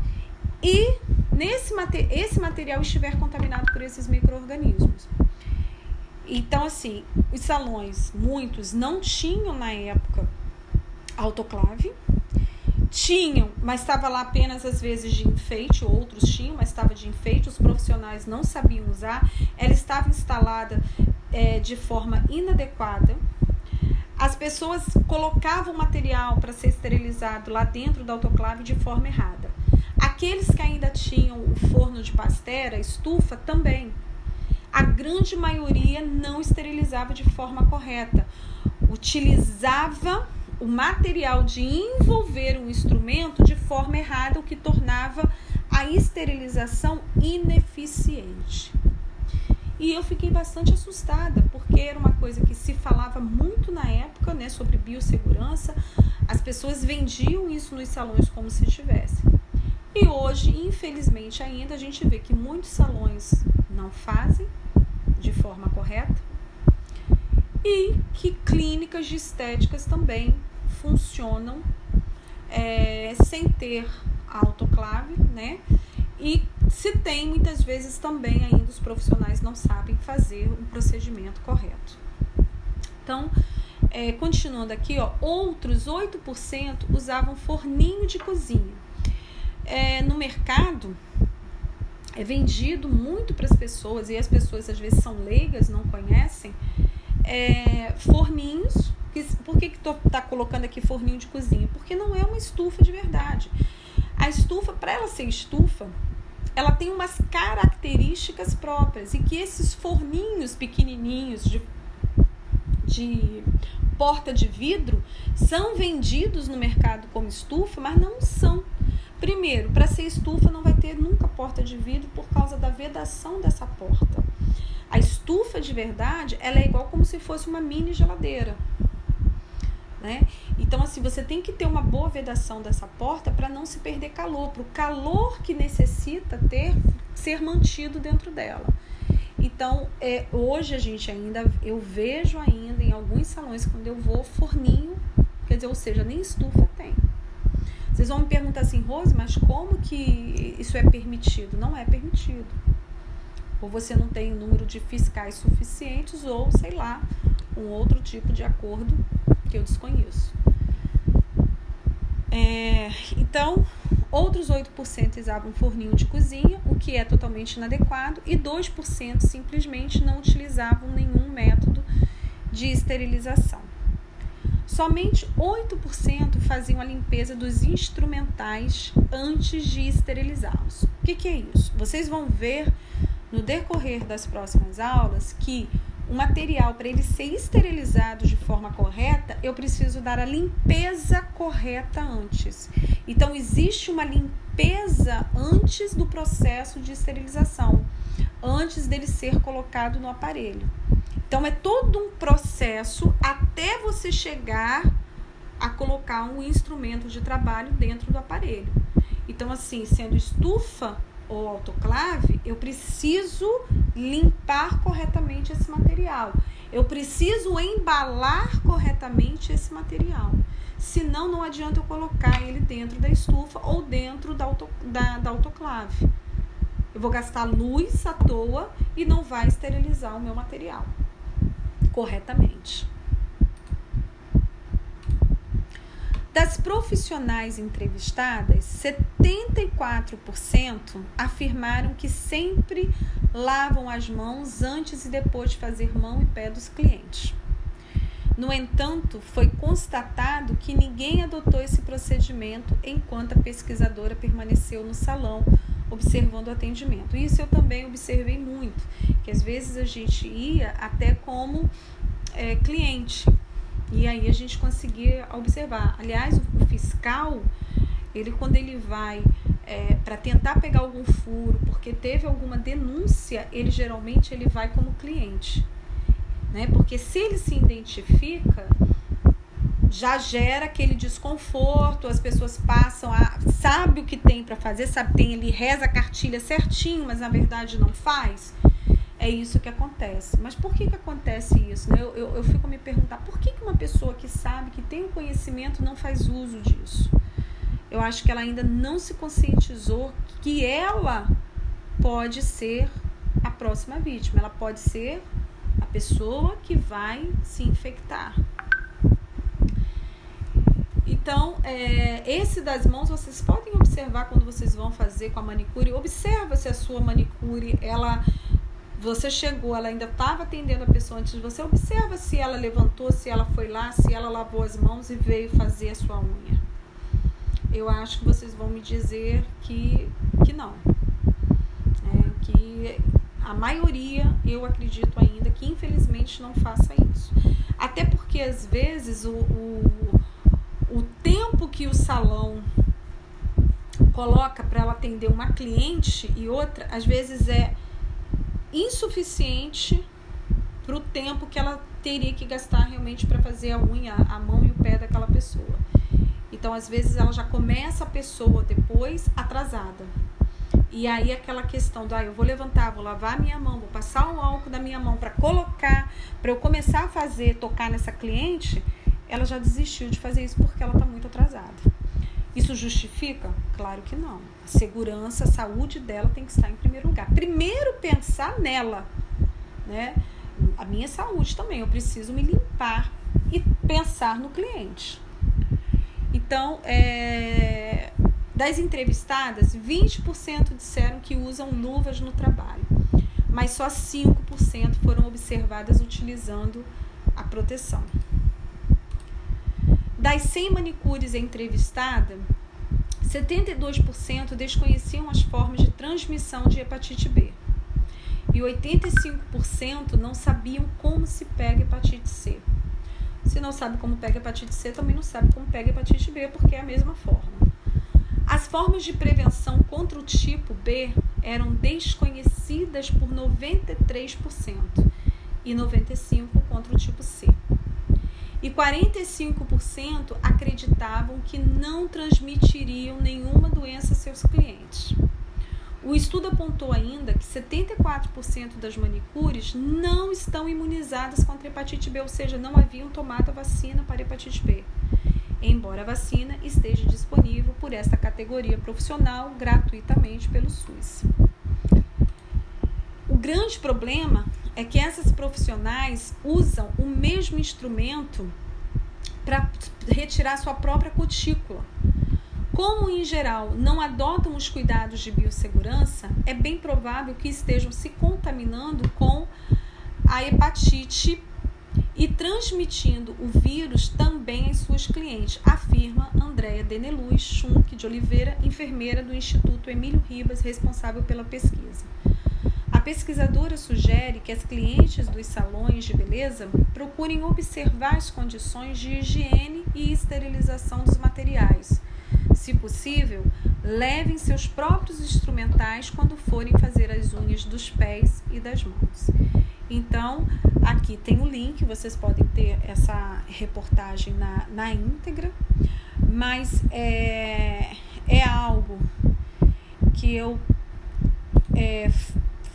e nesse esse material estiver contaminado por esses micro-organismos. Então, assim, os salões, muitos não tinham na época autoclave. Tinham, mas estava lá apenas às vezes de enfeite, outros tinham, mas estava de enfeite, os profissionais não sabiam usar. Ela estava instalada é, de forma inadequada. As pessoas colocavam material para ser esterilizado lá dentro da autoclave de forma errada. Aqueles que ainda tinham o forno de pastera, estufa, também. A grande maioria não esterilizava de forma correta. Utilizava o material de envolver um instrumento de forma errada, o que tornava a esterilização ineficiente. E eu fiquei bastante assustada, porque era uma coisa que se falava muito na época, né, sobre biossegurança. As pessoas vendiam isso nos salões como se tivesse. E hoje, infelizmente, ainda a gente vê que muitos salões não fazem de forma correta e que clínicas de estéticas também funcionam é, sem ter autoclave, né? E se tem, muitas vezes também ainda os profissionais não sabem fazer um procedimento correto. Então, é, continuando aqui, ó, outros 8% usavam forninho de cozinha. É, no mercado, é vendido muito para as pessoas, e as pessoas às vezes são leigas, não conhecem, é, forninhos por que, que tô, tá colocando aqui forninho de cozinha? Porque não é uma estufa de verdade. A estufa, para ela ser estufa, ela tem umas características próprias e que esses forninhos pequenininhos de, de porta de vidro são vendidos no mercado como estufa, mas não são. Primeiro, para ser estufa não vai ter nunca porta de vidro por causa da vedação dessa porta. A estufa de verdade, ela é igual como se fosse uma mini geladeira né? Então, assim, você tem que ter uma boa vedação dessa porta para não se perder calor, para o calor que necessita ter ser mantido dentro dela. Então, é, hoje a gente ainda, eu vejo ainda em alguns salões, quando eu vou, forninho, quer dizer, ou seja, nem estufa tem. Vocês vão me perguntar assim, Rose, mas como que isso é permitido? Não é permitido. Ou você não tem número de fiscais suficientes, ou sei lá, um outro tipo de acordo que eu desconheço. É, então, outros 8% usavam forninho de cozinha, o que é totalmente inadequado, e 2% simplesmente não utilizavam nenhum método de esterilização. Somente 8% faziam a limpeza dos instrumentais antes de esterilizá-los. O que, que é isso? Vocês vão ver no decorrer das próximas aulas que o material para ele ser esterilizado de forma correta, eu preciso dar a limpeza correta antes. Então existe uma limpeza antes do processo de esterilização, antes dele ser colocado no aparelho. Então é todo um processo até você chegar a colocar um instrumento de trabalho dentro do aparelho. Então assim, sendo estufa ou autoclave, eu preciso limpar corretamente esse material. Eu preciso embalar corretamente esse material. Senão, não adianta eu colocar ele dentro da estufa ou dentro da, auto, da, da autoclave. Eu vou gastar luz à toa e não vai esterilizar o meu material corretamente. Das profissionais entrevistadas, 74% afirmaram que sempre lavam as mãos antes e depois de fazer mão e pé dos clientes. No entanto, foi constatado que ninguém adotou esse procedimento enquanto a pesquisadora permaneceu no salão observando o atendimento. Isso eu também observei muito, que às vezes a gente ia até como é, cliente e aí a gente conseguia observar. Aliás, o fiscal, ele quando ele vai é, para tentar pegar algum furo, porque teve alguma denúncia, ele geralmente ele vai como cliente, né? Porque se ele se identifica, já gera aquele desconforto, as pessoas passam a sabe o que tem para fazer, sabe tem ele reza a cartilha certinho, mas na verdade não faz é isso que acontece. Mas por que, que acontece isso? Né? Eu, eu, eu fico a me perguntar por que, que uma pessoa que sabe, que tem o conhecimento, não faz uso disso? Eu acho que ela ainda não se conscientizou que ela pode ser a próxima vítima, ela pode ser a pessoa que vai se infectar. Então, é, esse das mãos vocês podem observar quando vocês vão fazer com a manicure. Observa se a sua manicure, ela você chegou, ela ainda estava atendendo a pessoa antes de você. Observa se ela levantou, se ela foi lá, se ela lavou as mãos e veio fazer a sua unha. Eu acho que vocês vão me dizer que, que não. É, que a maioria, eu acredito ainda, que infelizmente não faça isso. Até porque às vezes o, o, o tempo que o salão coloca para ela atender uma cliente e outra, às vezes é insuficiente para o tempo que ela teria que gastar realmente para fazer a unha, a mão e o pé daquela pessoa. Então, às vezes, ela já começa a pessoa depois atrasada. E aí, aquela questão do, ah, eu vou levantar, vou lavar minha mão, vou passar o álcool da minha mão para colocar, para eu começar a fazer, tocar nessa cliente, ela já desistiu de fazer isso porque ela está muito atrasada. Isso justifica? Claro que não. Segurança, a saúde dela tem que estar em primeiro lugar. Primeiro pensar nela, né? A minha saúde também. Eu preciso me limpar e pensar no cliente. Então, é, das entrevistadas, 20% disseram que usam luvas no trabalho, mas só 5% foram observadas utilizando a proteção. Das 100 manicures entrevistadas, 72% desconheciam as formas de transmissão de hepatite B. E 85% não sabiam como se pega hepatite C. Se não sabe como pega hepatite C, também não sabe como pega hepatite B, porque é a mesma forma. As formas de prevenção contra o tipo B eram desconhecidas por 93% e 95% contra o tipo C e 45% acreditavam que não transmitiriam nenhuma doença a seus clientes. O estudo apontou ainda que 74% das manicures não estão imunizadas contra hepatite B, ou seja, não haviam tomado a vacina para hepatite B, embora a vacina esteja disponível por esta categoria profissional gratuitamente pelo SUS. O grande problema é que essas profissionais usam o mesmo instrumento para retirar sua própria cutícula. Como, em geral, não adotam os cuidados de biossegurança, é bem provável que estejam se contaminando com a hepatite e transmitindo o vírus também às suas clientes, afirma Andréa Deneluz Schunk de Oliveira, enfermeira do Instituto Emílio Ribas, responsável pela pesquisa. A pesquisadora sugere que as clientes dos salões de beleza procurem observar as condições de higiene e esterilização dos materiais. Se possível, levem seus próprios instrumentais quando forem fazer as unhas dos pés e das mãos. Então, aqui tem o link, vocês podem ter essa reportagem na, na íntegra, mas é, é algo que eu é,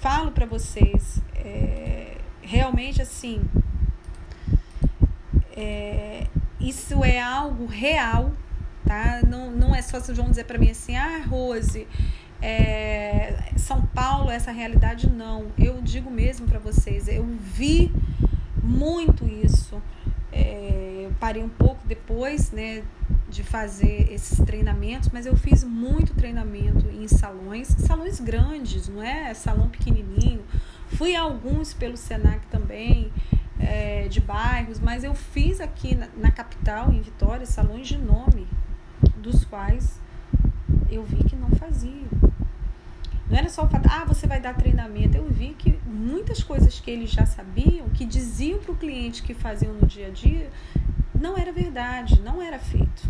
falo para vocês, é, realmente assim, é, isso é algo real, tá? Não, não é só se vão dizer para mim assim, ah, Rose, é, São Paulo, essa realidade, não. Eu digo mesmo para vocês, eu vi muito isso. É, eu parei um pouco depois, né, de fazer esses treinamentos, mas eu fiz muito treinamento em salões, salões grandes, não é salão pequenininho. Fui a alguns pelo Senac também, é, de bairros, mas eu fiz aqui na, na capital, em Vitória, salões de nome, dos quais eu vi que não faziam. Não era só o fato, ah, você vai dar treinamento. Eu vi que muitas coisas que eles já sabiam, que diziam para o cliente que faziam no dia a dia, não era verdade, não era feito.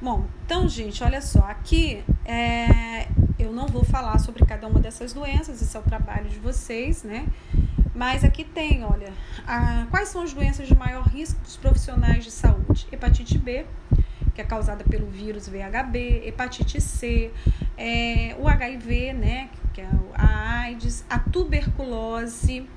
Bom, então, gente, olha só, aqui é, eu não vou falar sobre cada uma dessas doenças, esse é o trabalho de vocês, né? Mas aqui tem, olha, a, quais são as doenças de maior risco dos profissionais de saúde? Hepatite B, que é causada pelo vírus VHB, hepatite C, é, o HIV, né, que é a AIDS, a tuberculose,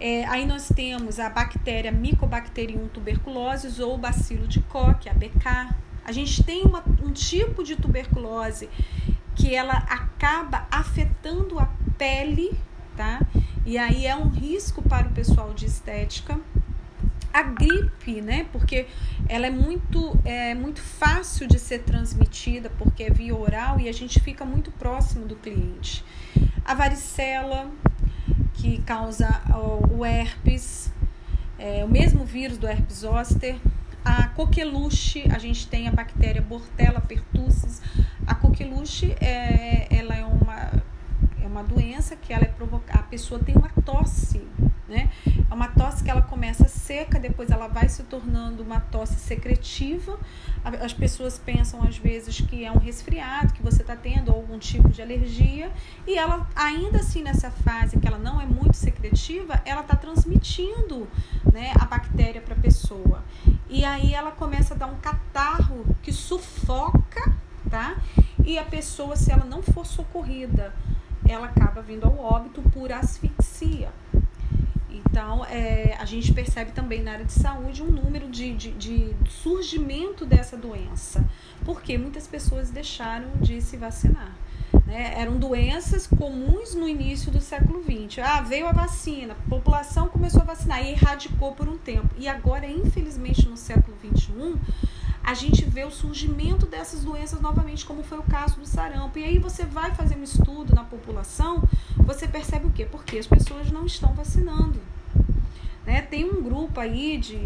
é, aí nós temos a bactéria Mycobacterium tuberculosis ou bacilo de Koch, a BK, a gente tem uma, um tipo de tuberculose que ela acaba afetando a pele, tá? E aí é um risco para o pessoal de estética. A gripe, né? Porque ela é muito, é muito fácil de ser transmitida, porque é via oral e a gente fica muito próximo do cliente. A varicela, que causa o herpes, é, o mesmo vírus do herpes zoster. A coqueluche, a gente tem a bactéria Bortella pertussis. A coqueluche, é, ela é uma, é uma doença que ela é provocada, a pessoa tem uma tosse, né? É uma tosse que ela começa seca, depois ela vai se tornando uma tosse secretiva. As pessoas pensam às vezes que é um resfriado, que você está tendo algum tipo de alergia, e ela, ainda assim, nessa fase que ela não é muito secretiva, ela está transmitindo né, a bactéria para a pessoa. E aí ela começa a dar um catarro que sufoca, tá? E a pessoa, se ela não for socorrida, ela acaba vindo ao óbito por asfixia. Então, é, a gente percebe também na área de saúde um número de, de, de surgimento dessa doença, porque muitas pessoas deixaram de se vacinar. Né? Eram doenças comuns no início do século XX. Ah, veio a vacina, a população começou a vacinar e erradicou por um tempo. E agora, infelizmente, no século XXI, a gente vê o surgimento dessas doenças novamente, como foi o caso do sarampo. E aí você vai fazer um estudo na população, você percebe o quê? Porque as pessoas não estão vacinando. Né? Tem um grupo aí de,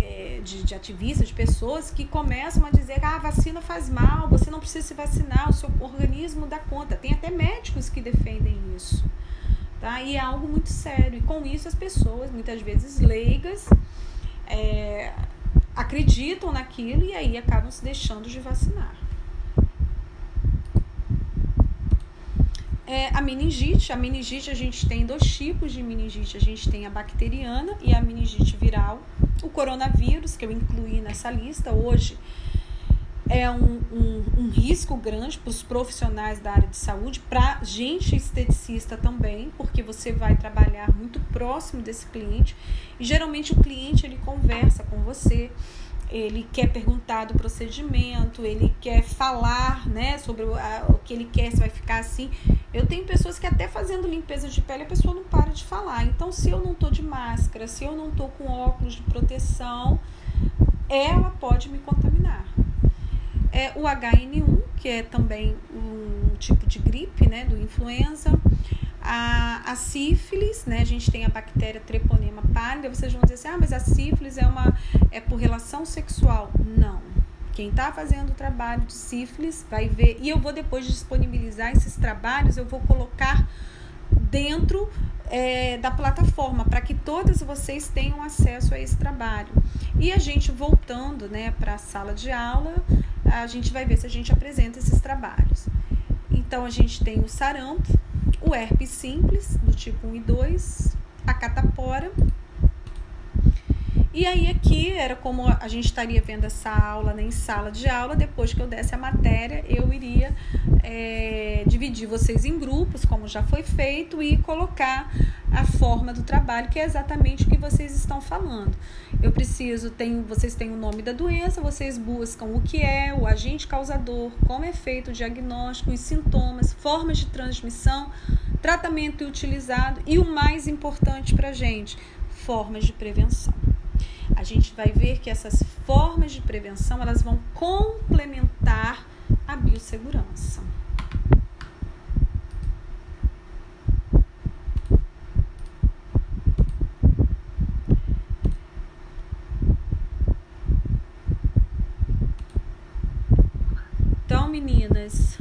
é, de, de, ativistas, de pessoas que começam a dizer que ah, a vacina faz mal, você não precisa se vacinar, o seu organismo dá conta. Tem até médicos que defendem isso. Tá? E é algo muito sério. E com isso as pessoas, muitas vezes leigas, é, acreditam naquilo e aí acabam se deixando de vacinar. É, a meningite, a meningite a gente tem dois tipos de meningite, a gente tem a bacteriana e a meningite viral. O coronavírus, que eu incluí nessa lista hoje, é um, um, um risco grande para os profissionais da área de saúde, para gente esteticista também, porque você vai trabalhar muito próximo desse cliente e geralmente o cliente ele conversa com você, ele quer perguntar do procedimento, ele quer falar né, sobre o, que ele quer, se vai ficar assim. Eu tenho pessoas que até fazendo limpeza de pele a pessoa não para de falar. Então, se eu não tô de máscara, se eu não tô com óculos de proteção, ela pode me contaminar é o HN1, que é também um tipo de gripe, né, do influenza. A, a sífilis, né, a gente tem a bactéria Treponema pálida. Vocês vão dizer assim, ah, mas a sífilis é, uma, é por relação sexual. Não. Quem está fazendo o trabalho de sífilis vai ver, e eu vou depois disponibilizar esses trabalhos, eu vou colocar dentro é, da plataforma para que todas vocês tenham acesso a esse trabalho. E a gente voltando né, para a sala de aula, a gente vai ver se a gente apresenta esses trabalhos. Então, a gente tem o sarampo, o herpes simples, do tipo 1 e 2, a catapora. E aí, aqui era como a gente estaria vendo essa aula né, em sala de aula. Depois que eu desse a matéria, eu iria é, dividir vocês em grupos, como já foi feito, e colocar a forma do trabalho, que é exatamente o que vocês estão falando. Eu preciso, tem, vocês têm o nome da doença, vocês buscam o que é, o agente causador, como é feito o diagnóstico, os sintomas, formas de transmissão, tratamento utilizado e o mais importante para a gente, formas de prevenção. A gente vai ver que essas formas de prevenção elas vão complementar a biossegurança. meninas,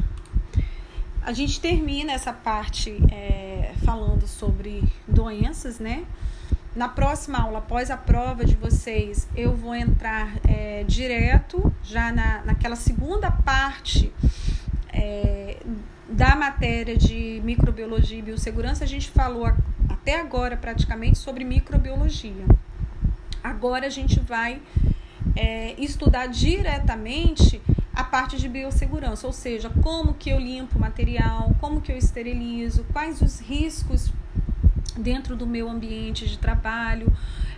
a gente termina essa parte é, falando sobre doenças, né? Na próxima aula, após a prova de vocês, eu vou entrar é, direto já na, naquela segunda parte é, da matéria de microbiologia e biossegurança. A gente falou até agora praticamente sobre microbiologia. Agora a gente vai é, estudar diretamente a parte de biossegurança, ou seja, como que eu limpo o material, como que eu esterilizo, quais os riscos dentro do meu ambiente de trabalho,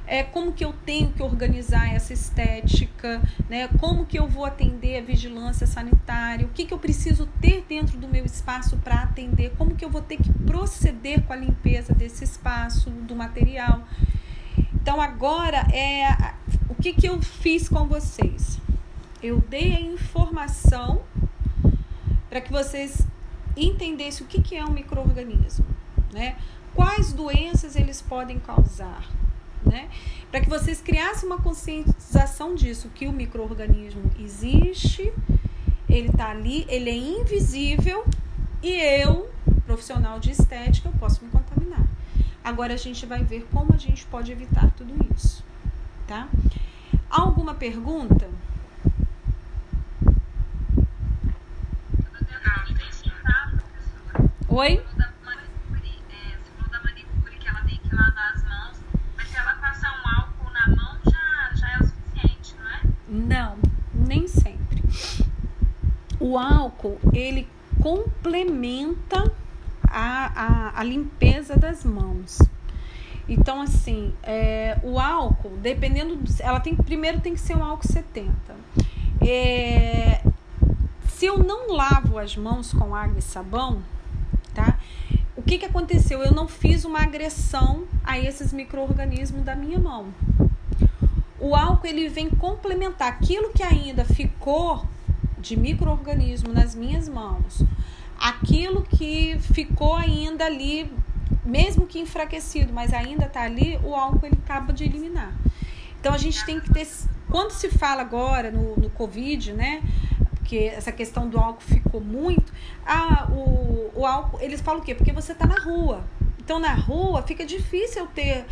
é, como que eu tenho que organizar essa estética, né? como que eu vou atender a vigilância sanitária, o que, que eu preciso ter dentro do meu espaço para atender, como que eu vou ter que proceder com a limpeza desse espaço, do material. Então agora é o que, que eu fiz com vocês? Eu dei a informação para que vocês entendessem o que, que é um microorganismo, né? Quais doenças eles podem causar, né? Para que vocês criassem uma conscientização disso, que o microorganismo existe, ele está ali, ele é invisível e eu, profissional de estética, eu posso me contaminar. Agora a gente vai ver como a gente pode evitar tudo isso, tá? Alguma pergunta? Oi? Não, nem sempre. O álcool, ele complementa a, a, a limpeza das mãos. Então, assim, é, o álcool, dependendo. Do, ela tem primeiro tem que ser um álcool 70. É, se eu não lavo as mãos com água e sabão, tá? O que, que aconteceu? Eu não fiz uma agressão a esses micro-organismos da minha mão o álcool ele vem complementar aquilo que ainda ficou de microorganismo nas minhas mãos, aquilo que ficou ainda ali, mesmo que enfraquecido, mas ainda está ali, o álcool ele acaba de eliminar. Então a gente tem que ter, quando se fala agora no, no Covid, né? Porque essa questão do álcool ficou muito. Ah, o, o álcool, eles falam o quê? Porque você está na rua. Então na rua fica difícil eu ter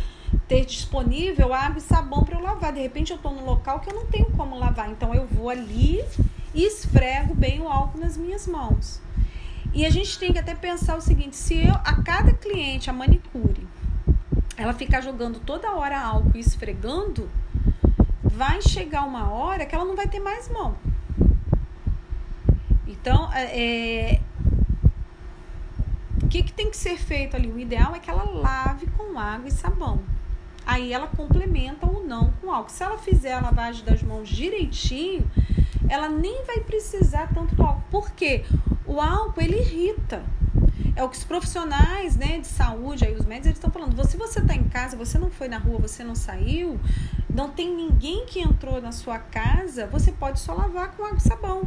ter disponível água e sabão para eu lavar. De repente eu estou num local que eu não tenho como lavar, então eu vou ali e esfrego bem o álcool nas minhas mãos. E a gente tem que até pensar o seguinte: se eu, a cada cliente, a manicure, ela ficar jogando toda hora álcool e esfregando, vai chegar uma hora que ela não vai ter mais mão. Então, é, é o que, que tem que ser feito ali? O ideal é que ela lave com água e sabão aí ela complementa ou não com álcool. Se ela fizer a lavagem das mãos direitinho, ela nem vai precisar tanto do álcool. Por quê? O álcool ele irrita. É o que os profissionais né, de saúde, aí os médicos, estão falando. Se você está em casa, você não foi na rua, você não saiu, não tem ninguém que entrou na sua casa, você pode só lavar com água e sabão.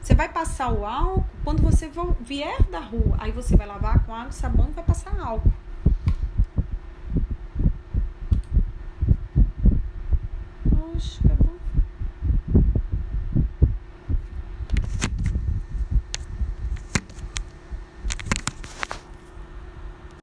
Você vai passar o álcool quando você vier da rua. Aí você vai lavar com água e sabão e vai passar álcool. máscara.